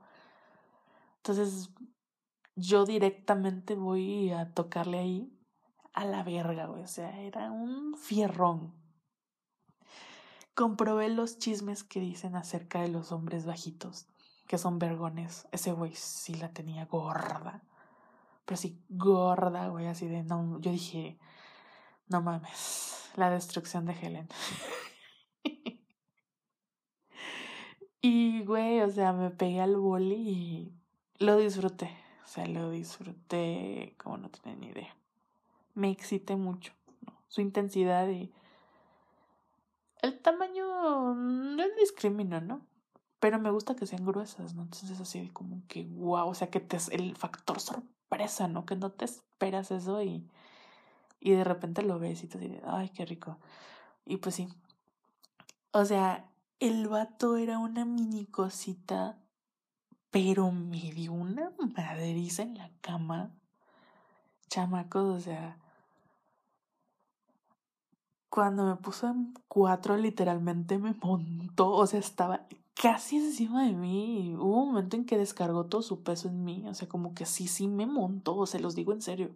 Entonces yo directamente voy a tocarle ahí a la verga, güey. O sea, era un fierrón. Comprobé los chismes que dicen acerca de los hombres bajitos, que son vergones. Ese güey sí la tenía gorda. Pero sí, gorda, güey, así de no. Yo dije, no mames, la destrucción de Helen. y, güey, o sea, me pegué al boli y lo disfruté. O sea, lo disfruté como no tenía ni idea. Me excité mucho, Su intensidad y el tamaño no es ¿no? Pero me gusta que sean gruesas, ¿no? Entonces así como que wow, o sea que te el factor sorpresa, ¿no? Que no te esperas eso y Y de repente lo ves y te dices, ay, qué rico. Y pues sí. O sea, el vato era una mini cosita, pero me dio una maderiza en la cama. Chamacos, o sea. Cuando me puso en cuatro, literalmente me montó. O sea, estaba casi encima de mí. Hubo un momento en que descargó todo su peso en mí. O sea, como que sí, sí me montó. Se los digo en serio.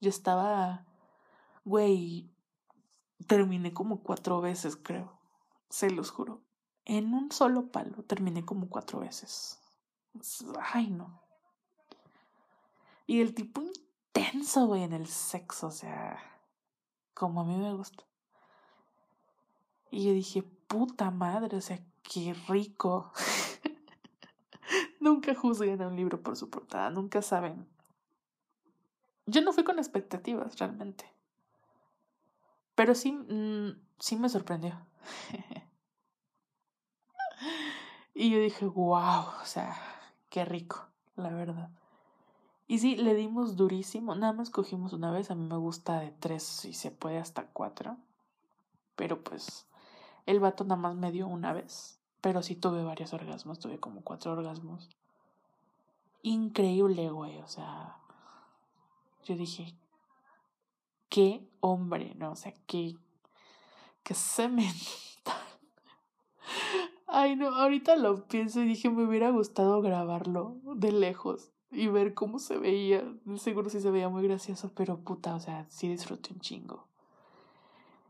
Yo estaba. Güey. Terminé como cuatro veces, creo. Se los juro. En un solo palo terminé como cuatro veces. Ay, no. Y el tipo intenso, güey, en el sexo, o sea, como a mí me gusta. Y yo dije, puta madre, o sea, qué rico. nunca juzguen a un libro por su portada, nunca saben. Yo no fui con expectativas, realmente. Pero sí, mm, sí me sorprendió. y yo dije, wow, o sea, qué rico, la verdad. Y sí, le dimos durísimo. Nada más cogimos una vez. A mí me gusta de tres y se puede hasta cuatro. Pero pues el vato nada más me dio una vez. Pero sí tuve varios orgasmos. Tuve como cuatro orgasmos. Increíble, güey. O sea, yo dije, qué hombre, ¿no? O sea, qué, qué semen. Ay, no, ahorita lo pienso y dije, me hubiera gustado grabarlo de lejos y ver cómo se veía. Seguro sí se veía muy gracioso, pero puta, o sea, sí disfruté un chingo.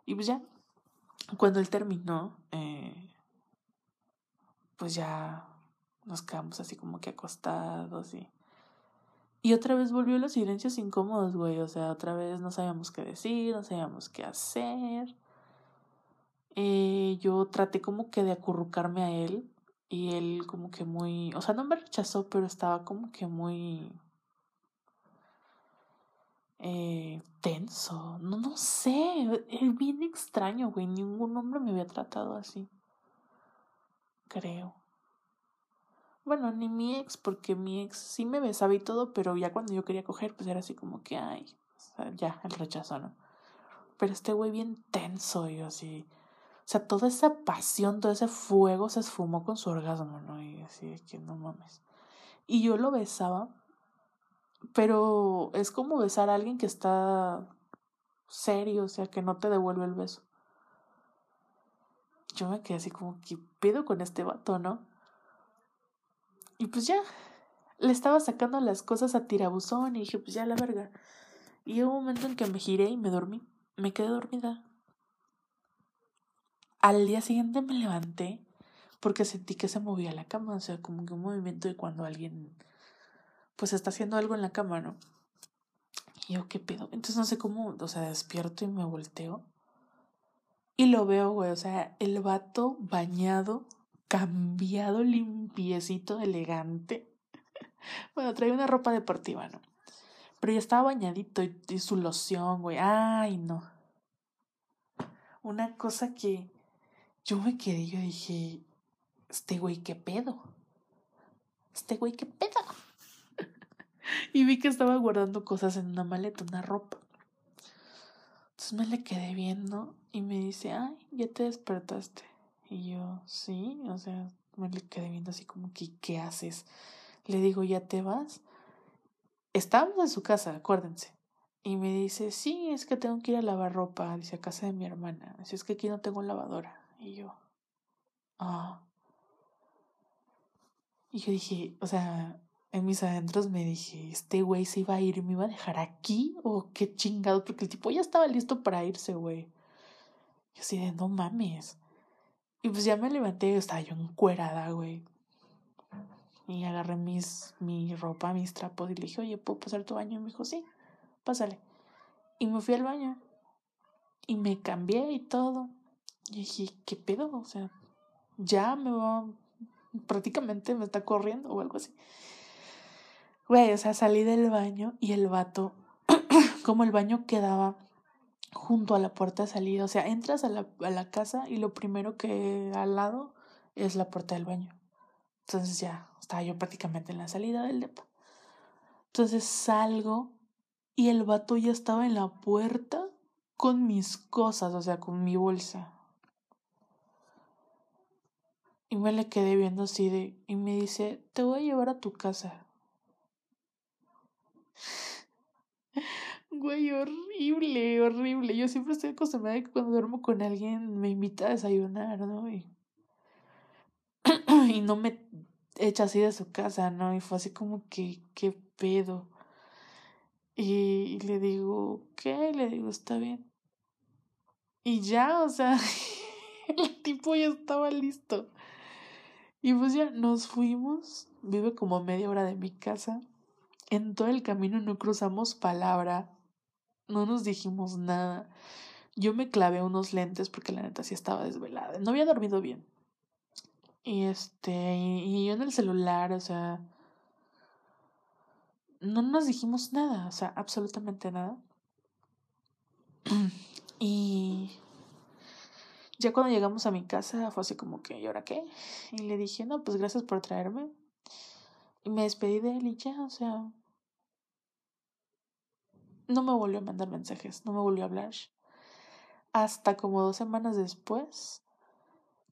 Y pues ya, cuando él terminó, eh, pues ya nos quedamos así como que acostados y... Y otra vez volvió los silencios incómodos, güey. O sea, otra vez no sabíamos qué decir, no sabíamos qué hacer. Eh, yo traté como que de acurrucarme a él y él como que muy, o sea, no me rechazó, pero estaba como que muy eh, tenso. No, no sé, es bien extraño, güey. Ningún hombre me había tratado así. Creo. Bueno, ni mi ex, porque mi ex sí me besaba y todo, pero ya cuando yo quería coger, pues era así como que, ay, ya, el rechazo, ¿no? Pero este güey bien tenso, y así sea, toda esa pasión, todo ese fuego se esfumó con su orgasmo, ¿no? Y así que no mames. Y yo lo besaba, pero es como besar a alguien que está serio, o sea, que no te devuelve el beso. Yo me quedé así como, ¿qué pedo con este vato, no? Y pues ya, le estaba sacando las cosas a tirabuzón y dije, pues ya la verga. Y hubo un momento en que me giré y me dormí. Me quedé dormida. Al día siguiente me levanté porque sentí que se movía la cama, o sea, como que un movimiento de cuando alguien pues está haciendo algo en la cama, ¿no? Y yo, ¿qué pedo? Entonces no sé cómo, o sea, despierto y me volteo. Y lo veo, güey, o sea, el vato bañado, cambiado, limpiecito, elegante. bueno, traía una ropa deportiva, ¿no? Pero ya estaba bañadito y, y su loción, güey. Ay, no. Una cosa que yo me quedé, yo dije, este güey, ¿qué pedo? Este güey, ¿qué pedo? y vi que estaba guardando cosas en una maleta, una ropa. Entonces me le quedé viendo y me dice, ay, ya te despertaste. Y yo, sí, o sea, me le quedé viendo así como que, ¿qué haces? Le digo, ¿ya te vas? Estábamos en su casa, acuérdense. Y me dice, sí, es que tengo que ir a lavar ropa, dice, a casa de mi hermana. Dice, es que aquí no tengo lavadora. Y yo, ah. Y yo dije, o sea, en mis adentros me dije, este güey se iba a ir y me iba a dejar aquí o qué chingado, porque el tipo ya estaba listo para irse, güey. Yo así de, no mames. Y pues ya me levanté, estaba yo encuerada, güey. Y agarré mis, mi ropa, mis trapos y le dije, oye, ¿puedo pasar tu baño? Y me dijo, sí, pásale. Y me fui al baño. Y me cambié y todo. Y dije, ¿qué pedo? O sea, ya me va, prácticamente me está corriendo o algo así. Güey, o sea, salí del baño y el vato, como el baño quedaba junto a la puerta de salida, o sea, entras a la, a la casa y lo primero que al lado es la puerta del baño. Entonces ya estaba yo prácticamente en la salida del depa. Entonces salgo Y el vato ya estaba en la puerta con mis cosas, o sea, con mi bolsa. Y me le quedé viendo así y me dice, te voy a llevar a tu casa. Güey, horrible, horrible. Yo siempre estoy acostumbrada a que cuando duermo con alguien me invita a desayunar, ¿no? Y, y no me echa así de su casa, ¿no? Y fue así como que, ¿qué pedo? Y, le digo, ¿qué? Y le digo, está bien. Y ya, o sea, el tipo ya estaba listo. Y pues ya nos fuimos. Vive como media hora de mi casa. En todo el camino no cruzamos palabra. No nos dijimos nada. Yo me clavé unos lentes porque la neta sí estaba desvelada. No había dormido bien. Y este, y, yo en el celular, o sea, no nos dijimos nada, o sea, absolutamente nada. Y ya cuando llegamos a mi casa fue así como que, ¿y ahora qué? Y le dije, no, pues gracias por traerme. Y me despedí de él y ya, o sea, no me volvió a mandar mensajes, no me volvió a hablar. Hasta como dos semanas después,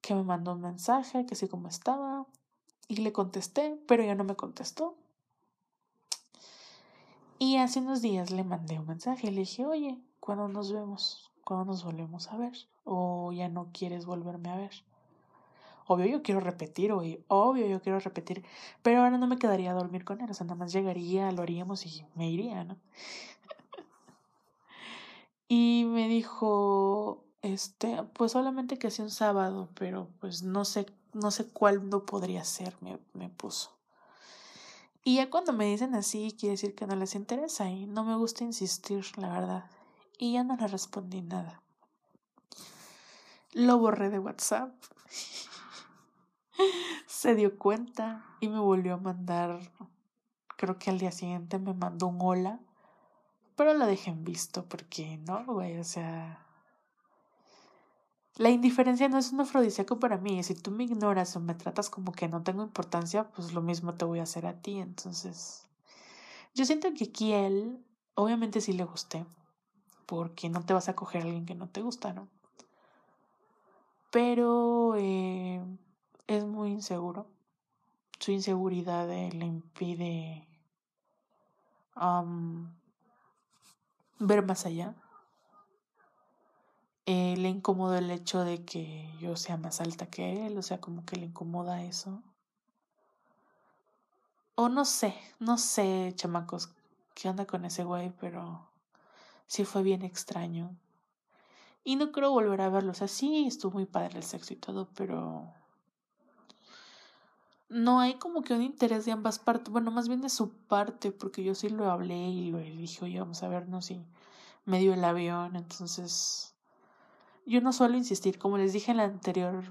que me mandó un mensaje, que sí como estaba, y le contesté, pero ya no me contestó. Y hace unos días le mandé un mensaje y le dije, oye, ¿cuándo nos vemos? ¿Cuándo nos volvemos a ver? ¿O ya no quieres volverme a ver? Obvio yo quiero repetir, oye, obvio yo quiero repetir, pero ahora no me quedaría a dormir con él, o sea, nada más llegaría, lo haríamos y me iría, ¿no? y me dijo, este, pues solamente que sea un sábado, pero pues no sé, no sé cuándo podría ser, me, me puso. Y ya cuando me dicen así, quiere decir que no les interesa y no me gusta insistir, la verdad. Y ya no le respondí nada. Lo borré de WhatsApp. Se dio cuenta y me volvió a mandar, creo que al día siguiente me mandó un hola, pero lo dejé en visto porque no, güey, o sea, la indiferencia no es un afrodisíaco para mí. Si tú me ignoras o me tratas como que no tengo importancia, pues lo mismo te voy a hacer a ti. Entonces, yo siento que aquí él, obviamente sí le gusté, porque no te vas a coger a alguien que no te gusta, ¿no? Pero eh, es muy inseguro. Su inseguridad le impide ver más allá. Eh, le incomoda el hecho de que yo sea más alta que él, o sea, como que le incomoda eso. O no sé, no sé, chamacos, qué onda con ese güey, pero sí fue bien extraño. Y no creo volver a verlo, o sea, sí estuvo muy padre el sexo y todo, pero no hay como que un interés de ambas partes, bueno, más bien de su parte, porque yo sí lo hablé y le dije, oye, vamos a vernos y me dio el avión, entonces yo no suelo insistir, como les dije en la anterior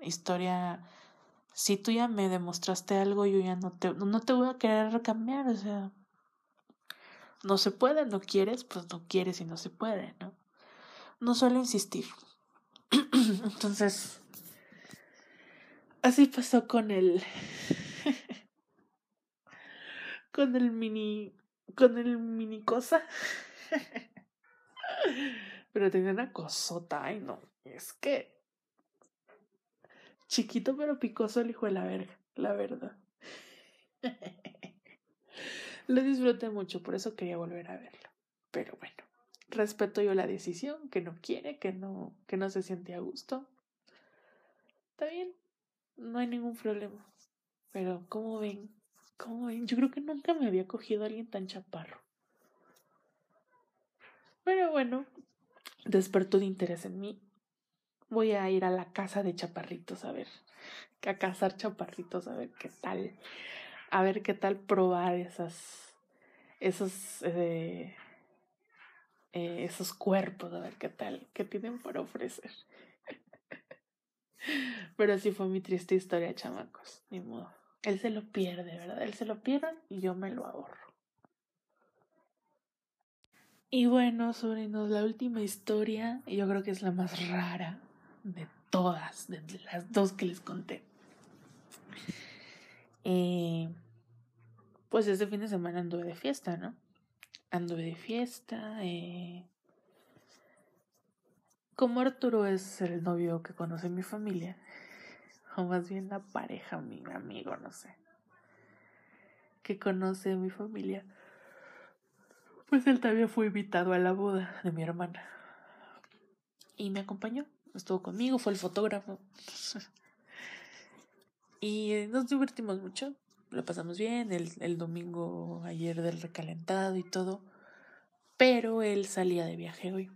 historia, si tú ya me demostraste algo, yo ya no te, no te voy a querer cambiar, o sea, no se puede, no quieres, pues no quieres y no se puede, ¿no? No suelo insistir. Entonces, así pasó con el, con el mini, con el mini cosa. Pero tenía una cosota, ay no, es que chiquito pero picoso el hijo de la verga, la verdad. Lo disfruté mucho, por eso quería volver a verlo. Pero bueno, respeto yo la decisión, que no quiere, que no, que no se siente a gusto. Está bien, no hay ningún problema. Pero, ¿cómo ven? ¿Cómo ven? Yo creo que nunca me había cogido a alguien tan chaparro. Pero bueno, despertó de interés en mí. Voy a ir a la casa de chaparritos a ver, a cazar chaparritos a ver qué tal, a ver qué tal probar esas, esos, eh, eh, esos cuerpos, a ver qué tal, qué tienen para ofrecer. Pero así fue mi triste historia, chamacos, ni modo. Él se lo pierde, ¿verdad? Él se lo pierde y yo me lo ahorro. Y bueno, sobrinos, la última historia, yo creo que es la más rara de todas, de las dos que les conté. Eh, pues este fin de semana anduve de fiesta, ¿no? Anduve de fiesta. Eh, como Arturo es el novio que conoce mi familia, o más bien la pareja, mi amigo, no sé, que conoce mi familia, pues él también fue invitado a la boda de mi hermana. Y me acompañó, estuvo conmigo, fue el fotógrafo. y nos divertimos mucho, lo pasamos bien, el, el domingo ayer del recalentado y todo. Pero él salía de viaje hoy.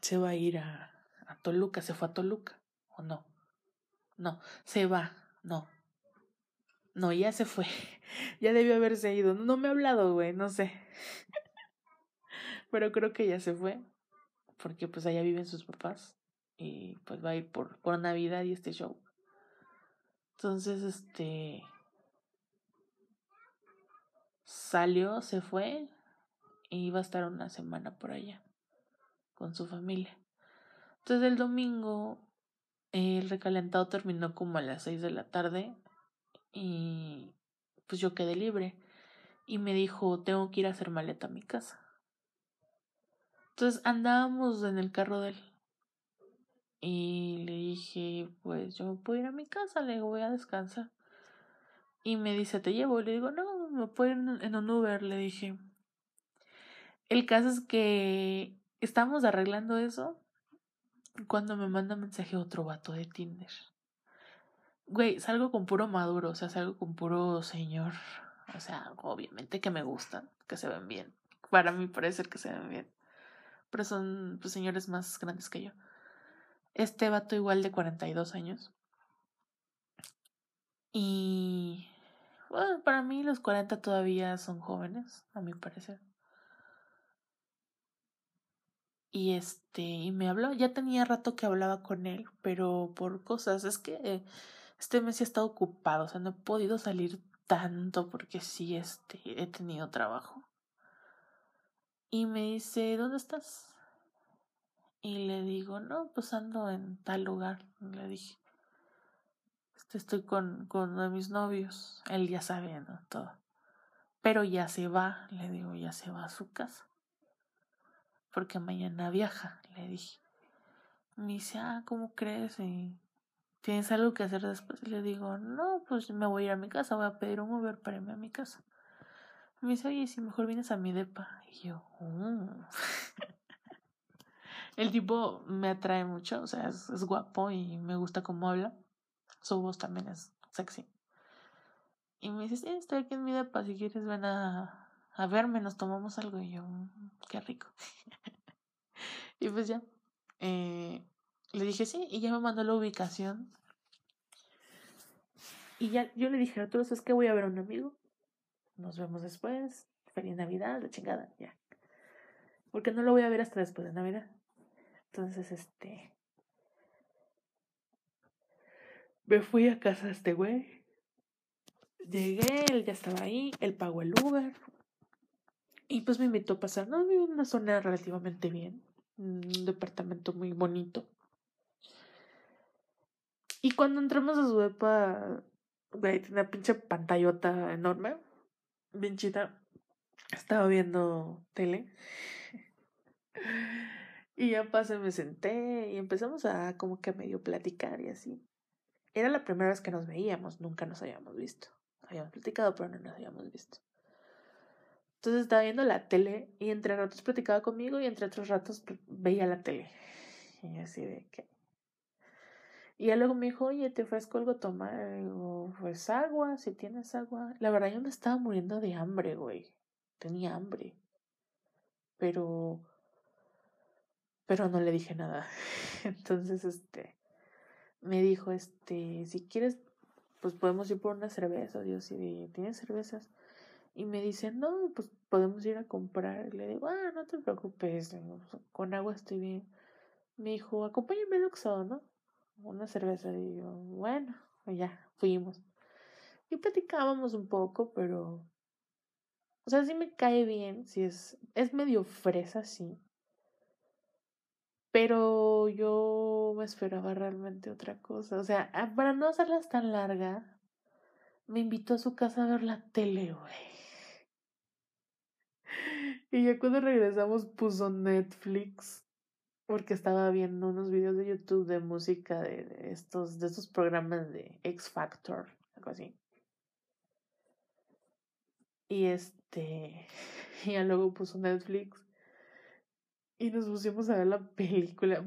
Se va a ir a, a Toluca, se fue a Toluca, ¿o no? No, se va, no. No, ya se fue. ya debió haberse ido. No me ha hablado, güey, no sé. Pero creo que ya se fue. Porque pues allá viven sus papás. Y pues va a ir por, por Navidad y este show. Entonces, este. Salió, se fue. Y iba a estar una semana por allá. Con su familia. Entonces el domingo. El recalentado terminó como a las seis de la tarde y pues yo quedé libre. Y me dijo, tengo que ir a hacer maleta a mi casa. Entonces andábamos en el carro de él. Y le dije, pues yo puedo ir a mi casa, le voy a descansar. Y me dice, te llevo. Le digo, no, me puedo en un Uber, le dije. El caso es que estamos arreglando eso cuando me manda mensaje otro vato de Tinder. Güey, salgo con puro maduro, o sea, salgo con puro señor. O sea, obviamente que me gustan, que se ven bien. Para mí parece que se ven bien. Pero son pues, señores más grandes que yo. Este vato igual de 42 años. Y... Bueno, para mí los 40 todavía son jóvenes, a mi parecer. Y este, y me habló, ya tenía rato que hablaba con él, pero por cosas, es que este mes sí ha estado ocupado, o sea, no he podido salir tanto porque sí, este, he tenido trabajo. Y me dice, ¿dónde estás? Y le digo, no, pues ando en tal lugar, le dije. Estoy con, con uno de mis novios, él ya sabe, ¿no? Todo. Pero ya se va, le digo, ya se va a su casa. Porque mañana viaja, le dije. Me dice, ah, ¿cómo crees? Y ¿Tienes algo que hacer después? Y le digo, no, pues me voy a ir a mi casa, voy a pedir un Uber para irme a mi casa. me dice, oye, si mejor vienes a mi depa. Y yo, oh". El tipo me atrae mucho, o sea, es, es, guapo y me gusta cómo habla. Su voz también es sexy. Y me dice, sí, estoy aquí en mi depa, si quieres ven a, a verme, nos tomamos algo. Y yo, mm, qué rico. y pues ya. Eh, le dije sí y ya me mandó la ubicación. Y ya yo le dije, Arturo, es que voy a ver a un amigo. Nos vemos después. Feliz Navidad, la chingada, ya. Porque no lo voy a ver hasta después de Navidad. Entonces, este. Me fui a casa de este güey. Llegué, él ya estaba ahí, él pagó el Uber. Y pues me invitó a pasar. No, en una zona relativamente bien. Un departamento muy bonito. Y cuando entramos a su depa, güey, tiene una pinche pantallota enorme, bien chida. Estaba viendo tele. y ya pasé, me senté y empezamos a como que medio platicar y así. Era la primera vez que nos veíamos, nunca nos habíamos visto. Habíamos platicado, pero no nos habíamos visto. Entonces estaba viendo la tele y entre ratos platicaba conmigo y entre otros ratos veía la tele. Y así de que y luego me dijo, oye, te ofrezco algo a tomar. o pues agua, si tienes agua. La verdad, yo me estaba muriendo de hambre, güey. Tenía hambre. Pero. Pero no le dije nada. Entonces, este. Me dijo, este, si quieres, pues podemos ir por una cerveza. Dios, y ¿tienes cervezas? Y me dice, no, pues podemos ir a comprar. Le digo, ah, no te preocupes, con agua estoy bien. Me dijo, acompáñame al Oxxo, ¿no? una cerveza. Y yo, bueno, ya, fuimos. Y platicábamos un poco, pero. O sea, sí me cae bien, sí es. Es medio fresa, sí. Pero yo me esperaba realmente otra cosa. O sea, ah, para no hacerlas tan larga, me invitó a su casa a ver la tele, güey. Y ya cuando regresamos puso Netflix porque estaba viendo unos videos de YouTube de música de, estos de programas de X Factor, algo así. Y este y ya luego puso Netflix y nos pusimos a ver la película.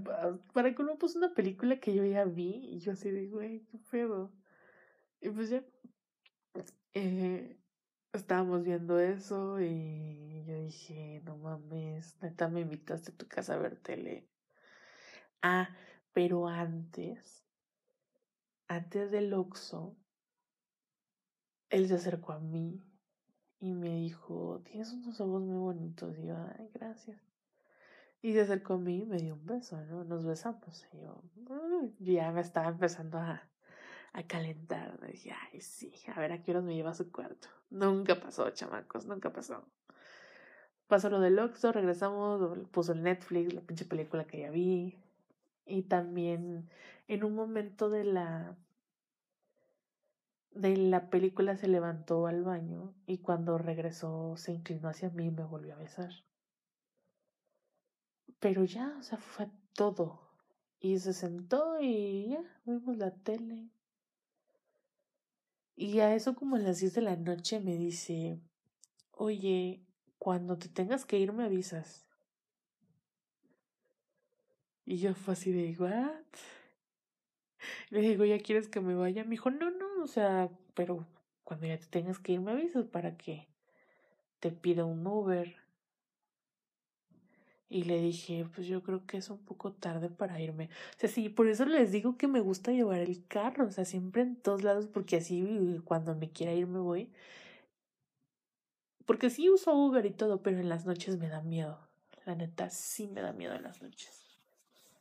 Para que uno puso una película que yo ya vi y yo así de, güey, qué pedo. Y pues ya eh, estábamos viendo eso y yo dije, no mames, neta me invitaste a tu casa a ver tele. Ah, pero antes, antes del Oxxo, él se acercó a mí y me dijo, tienes unos ojos muy bonitos. Y yo, ay, gracias. Y se acercó a mí y me dio un beso, ¿no? Nos besamos. Y yo, ya me estaba empezando a, a calentar. dije, ay, sí, a ver a qué horas me lleva a su cuarto. Nunca pasó, chamacos, nunca pasó. Pasó lo del Oxxo, regresamos, puso el Netflix, la pinche película que ya vi. Y también en un momento de la de la película se levantó al baño y cuando regresó se inclinó hacia mí y me volvió a besar. Pero ya, o sea, fue todo. Y se sentó y ya, vimos la tele. Y a eso como a las 10 de la noche me dice, oye, cuando te tengas que ir me avisas. Y yo fue así de, ¿what? Le digo, ¿ya quieres que me vaya? Me dijo, no, no, o sea, pero cuando ya te tengas que ir me avisas para que te pida un Uber. Y le dije, pues yo creo que es un poco tarde para irme. O sea, sí, por eso les digo que me gusta llevar el carro, o sea, siempre en todos lados, porque así cuando me quiera ir me voy. Porque sí uso Uber y todo, pero en las noches me da miedo. La neta, sí me da miedo en las noches.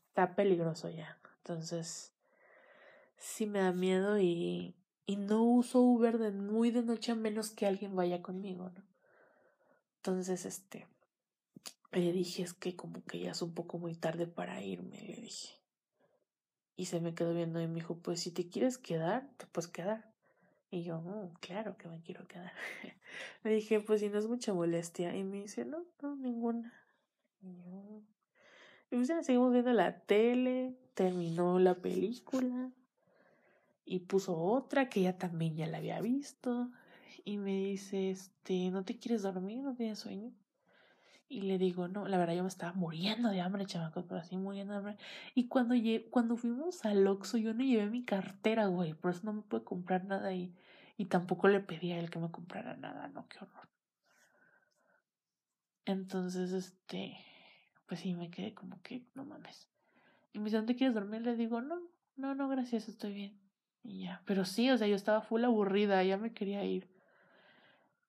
Está peligroso ya. Entonces, sí me da miedo y, y no uso Uber de muy de noche a menos que alguien vaya conmigo, ¿no? Entonces, este, le dije, es que como que ya es un poco muy tarde para irme, le dije. Y se me quedó viendo y me dijo, pues si te quieres quedar, te puedes quedar. Y yo, mm, claro que me quiero quedar. le dije, pues si no es mucha molestia. Y me dice, no, no, ninguna. Y yo, y pues ya seguimos viendo la tele, terminó la película y puso otra que ya también ya la había visto. Y me dice, este, ¿no te quieres dormir? ¿No tienes sueño? Y le digo, no, la verdad yo me estaba muriendo de hambre, chamacos, pero así muriendo de hambre. Y cuando, cuando fuimos al Oxxo, yo no llevé mi cartera, güey, por eso no me pude comprar nada y, y tampoco le pedí a él que me comprara nada, no, qué horror. Entonces, este, pues sí, me quedé como que, no mames. Y me dice, ¿dónde quieres dormir? Le digo, no, no, no, gracias, estoy bien. Y ya, pero sí, o sea, yo estaba full aburrida, ya me quería ir.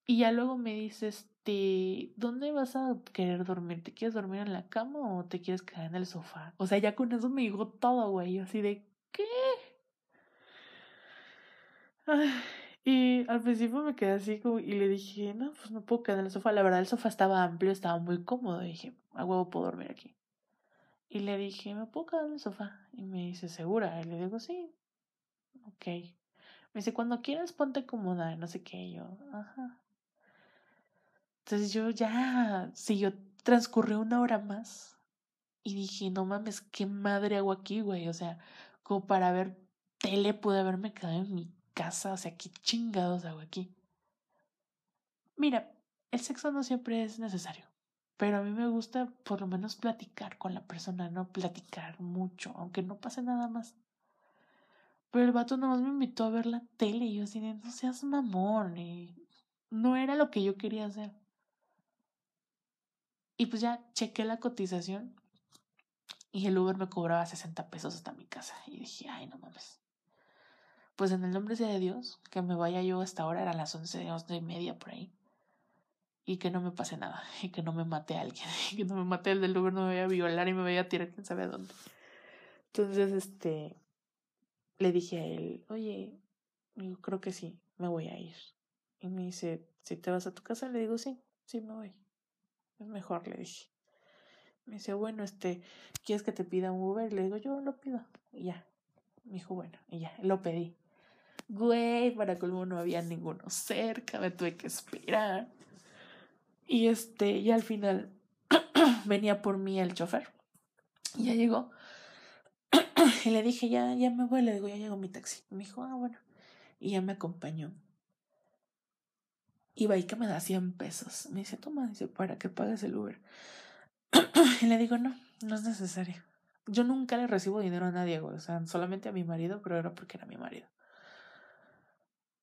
Y ya luego me dices, este, ¿dónde vas a querer dormir? ¿Te quieres dormir en la cama o te quieres quedar en el sofá? O sea, ya con eso me dijo todo, güey. Así de, ¿qué? y al principio me quedé así como, y le dije, no, pues no puedo quedar en el sofá. La verdad, el sofá estaba amplio, estaba muy cómodo. Y dije, a huevo puedo dormir aquí. Y le dije, ¿me puedo quedar en el sofá? Y me dice, ¿segura? Y le digo, sí. Ok. Me dice, cuando quieras ponte cómoda, no sé qué. yo, ajá. Entonces yo ya, si yo transcurrió una hora más y dije, no mames, qué madre hago aquí, güey. O sea, como para ver tele pude haberme quedado en mi casa. O sea, qué chingados hago aquí. Mira, el sexo no siempre es necesario. Pero a mí me gusta por lo menos platicar con la persona, no platicar mucho, aunque no pase nada más. Pero el vato nomás me invitó a ver la tele y yo así no seas mamón. Y no era lo que yo quería hacer. Y pues ya chequé la cotización y el Uber me cobraba 60 pesos hasta mi casa. Y dije, ay, no mames. Pues en el nombre sea de Dios, que me vaya yo hasta ahora, eran las once, once y media por ahí. Y que no me pase nada, y que no me mate a alguien, y que no me mate el del Uber, no me vaya a violar y me vaya a tirar quién sabe a dónde. Entonces, este, le dije a él, oye, yo creo que sí, me voy a ir. Y me dice, si te vas a tu casa, le digo, sí, sí me voy. Es mejor, le dije. Me dice, bueno, este, ¿quieres que te pida un Uber? Le digo, yo lo pido. Y ya. Me dijo, bueno, y ya, lo pedí. Güey, para colmo no había ninguno cerca, me tuve que esperar. Y este, y al final venía por mí el chofer. Y ya llegó. y le dije, ya, ya me voy, le digo, ya llegó mi taxi. Me dijo, ah, bueno. Y ya me acompañó. Y va que me da 100 pesos. Me dice, toma, dice, para que pagues el Uber. y le digo, no, no es necesario. Yo nunca le recibo dinero a nadie, O sea, solamente a mi marido, pero era porque era mi marido.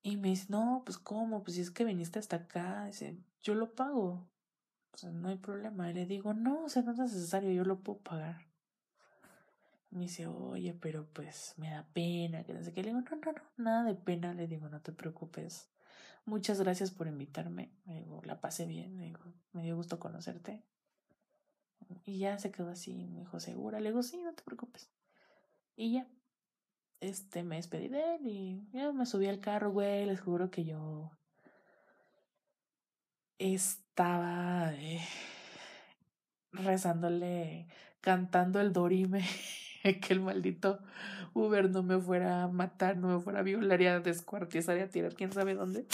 Y me dice, no, pues cómo, pues si es que viniste hasta acá, dice, yo lo pago. O sea, no hay problema. Y le digo, no, o sea, no es necesario, yo lo puedo pagar. Me dice, oye, pero pues me da pena, que no sé qué. Le digo, no, no, no, nada de pena. Le digo, no te preocupes. Muchas gracias por invitarme. Me digo, la pasé bien. Me digo, me dio gusto conocerte. Y ya se quedó así. Me dijo, ¿segura? Le digo, sí, no te preocupes. Y ya. Este, me despedí de él y ya me subí al carro, güey. Les juro que yo estaba eh, rezándole, cantando el Dorime. que el maldito Uber no me fuera a matar, no me fuera a violar y a descuartizar y a tirar quién sabe dónde.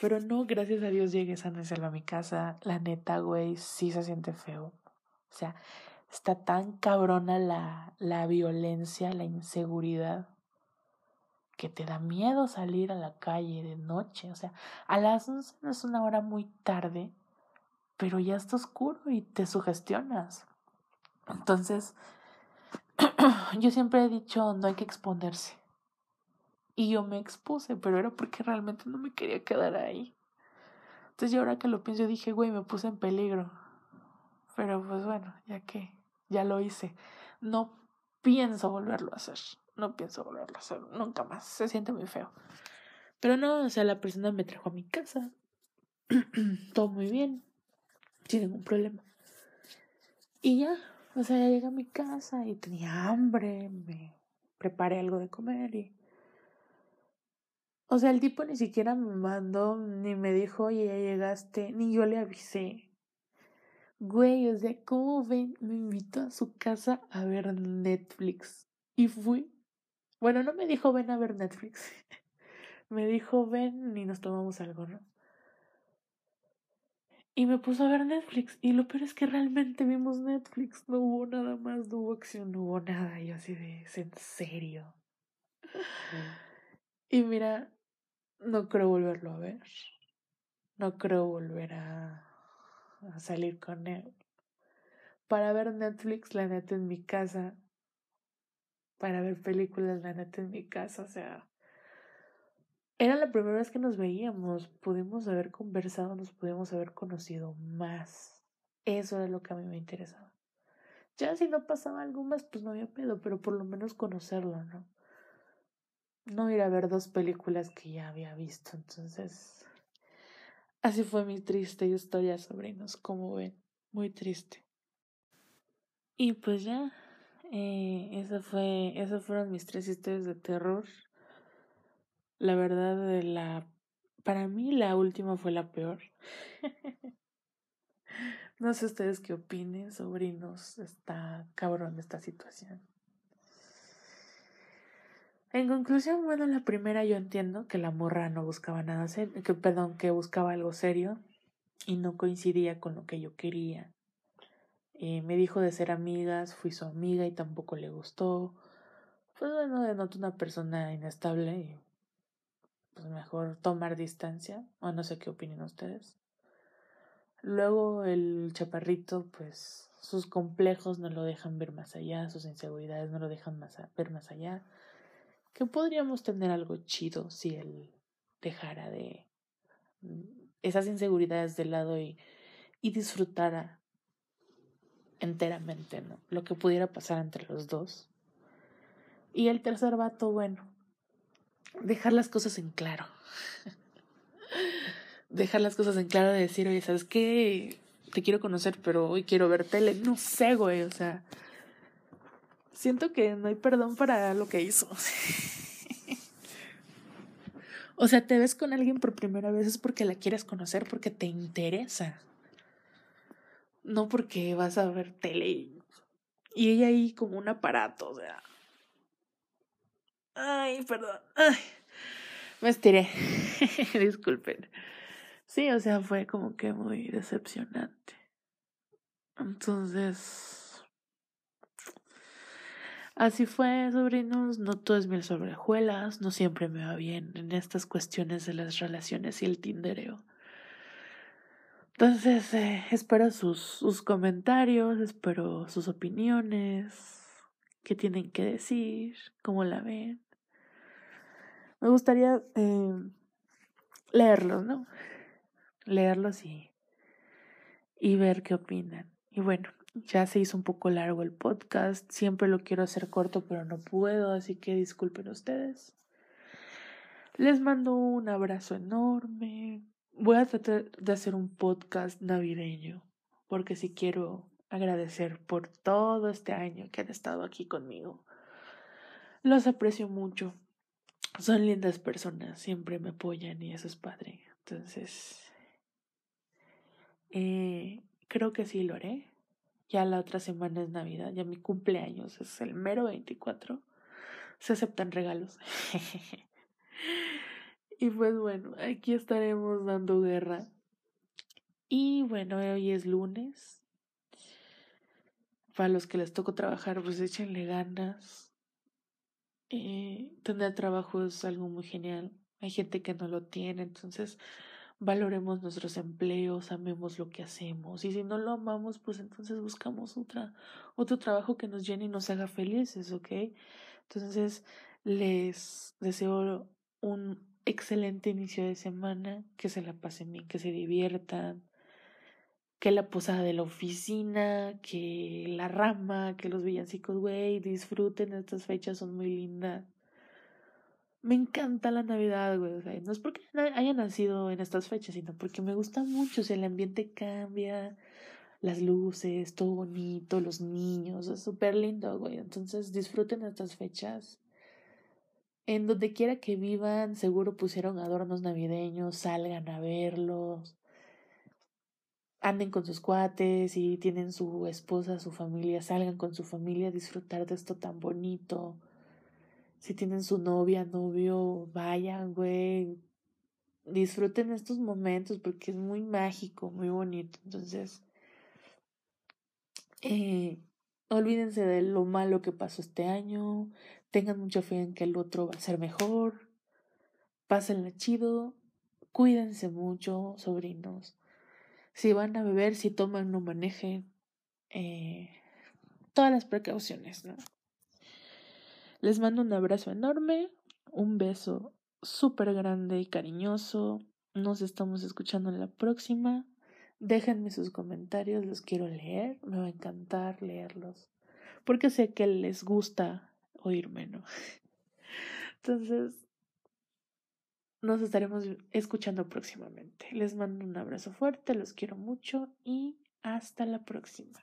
Pero no, gracias a Dios llegué sana y salva a mi casa. La neta, güey, sí se siente feo. O sea, está tan cabrona la, la violencia, la inseguridad, que te da miedo salir a la calle de noche. O sea, a las 11 no es una hora muy tarde, pero ya está oscuro y te sugestionas. Entonces, yo siempre he dicho, no hay que exponerse. Y yo me expuse, pero era porque realmente no me quería quedar ahí. Entonces yo ahora que lo pienso, dije, güey, me puse en peligro. Pero pues bueno, ya que ya lo hice. No pienso volverlo a hacer. No pienso volverlo a hacer. Nunca más. Se siente muy feo. Pero no, o sea, la persona me trajo a mi casa. Todo muy bien. Sin ningún problema. Y ya, o sea, ya llegué a mi casa y tenía hambre, me preparé algo de comer y... O sea, el tipo ni siquiera me mandó, ni me dijo, oye, ya llegaste, ni yo le avisé. Güey, o sea, ¿cómo ven? Me invitó a su casa a ver Netflix. Y fui. Bueno, no me dijo ven a ver Netflix. me dijo ven y nos tomamos algo, ¿no? Y me puso a ver Netflix. Y lo peor es que realmente vimos Netflix. No hubo nada más, no hubo acción, no hubo nada. Y así de, ¿es en serio? Y mira, no creo volverlo a ver. No creo volver a, salir con él. Para ver Netflix, la neta en mi casa. Para ver películas, la neta en mi casa. O sea, era la primera vez que nos veíamos, pudimos haber conversado, nos pudimos haber conocido más. Eso era lo que a mí me interesaba. Ya si no pasaba algo más, pues no había pedo, pero por lo menos conocerlo, ¿no? No ir a ver dos películas que ya había visto, entonces... Así fue mi triste historia, sobrinos, como ven, muy triste. Y pues ya, eh, eso fue, esas fueron mis tres historias de terror. La verdad, de la para mí la última fue la peor. no sé ustedes qué opinen, sobrinos. Está cabrón esta situación. En conclusión, bueno, la primera yo entiendo que la morra no buscaba nada serio, que perdón, que buscaba algo serio y no coincidía con lo que yo quería. Eh, me dijo de ser amigas, fui su amiga y tampoco le gustó. Pues bueno, denoto una persona inestable y pues mejor tomar distancia, o no sé qué opinan ustedes. Luego el chaparrito, pues sus complejos no lo dejan ver más allá, sus inseguridades no lo dejan ver más allá. Que podríamos tener algo chido si él dejara de mm, esas inseguridades de lado y, y disfrutara enteramente, ¿no? Lo que pudiera pasar entre los dos. Y el tercer vato, bueno, dejar las cosas en claro. dejar las cosas en claro de decir, oye, ¿sabes qué? Te quiero conocer, pero hoy quiero ver tele. No sé, güey, o sea. Siento que no hay perdón para lo que hizo. o sea, te ves con alguien por primera vez es porque la quieres conocer, porque te interesa. No porque vas a ver tele y, ella ahí como un aparato, o sea. Ay, perdón. Ay, me estiré. Disculpen. Sí, o sea, fue como que muy decepcionante. Entonces, así fue, sobrinos. No todo es mil sobre no siempre me va bien en estas cuestiones de las relaciones y el tindereo. Entonces, eh, espero sus, sus comentarios, espero sus opiniones, qué tienen que decir, cómo la ven. Me gustaría eh, leerlos, ¿no? Leerlos y, y ver qué opinan. Y bueno, ya se hizo un poco largo el podcast. Siempre lo quiero hacer corto, pero no puedo, así que disculpen ustedes. Les mando un abrazo enorme. Voy a tratar de hacer un podcast navideño, porque si quiero agradecer por todo este año que han estado aquí conmigo. Los aprecio mucho. Son lindas personas, siempre me apoyan y eso es padre. Entonces, eh, creo que sí lo haré. Ya la otra semana es Navidad, ya mi cumpleaños es el mero 24. Se aceptan regalos. y pues bueno, aquí estaremos dando guerra. Y bueno, hoy es lunes. Para los que les tocó trabajar, pues échenle ganas. Eh, tener trabajo es algo muy genial. Hay gente que no lo tiene, entonces valoremos nuestros empleos, amemos lo que hacemos. Y si no lo amamos, pues entonces buscamos otra, otro trabajo que nos llene y nos haga felices, ¿ok? Entonces, les deseo un excelente inicio de semana, que se la pasen bien, que se diviertan, que la posada de la oficina, que la rama, que los villancicos, güey, disfruten estas fechas, son muy lindas. Me encanta la Navidad, güey. No es porque haya nacido en estas fechas, sino porque me gusta mucho. O sea, el ambiente cambia, las luces, todo bonito, los niños, es súper lindo, güey. Entonces disfruten estas fechas. En donde quiera que vivan, seguro pusieron adornos navideños, salgan a verlos. Anden con sus cuates y tienen su esposa, su familia, salgan con su familia a disfrutar de esto tan bonito si tienen su novia, novio, vayan, güey. Disfruten estos momentos porque es muy mágico, muy bonito. Entonces, eh, olvídense de lo malo que pasó este año. Tengan mucha fe en que el otro va a ser mejor. Pásenla chido. Cuídense mucho, sobrinos. Si van a beber, si toman, no manejen. Eh, todas las precauciones, ¿no? Les mando un abrazo enorme, un beso súper grande y cariñoso. Nos estamos escuchando en la próxima. Déjenme sus comentarios, los quiero leer. Me va a encantar leerlos. Porque sé que les gusta oírme, ¿no? Entonces, nos estaremos escuchando próximamente. Les mando un abrazo fuerte, los quiero mucho y hasta la próxima.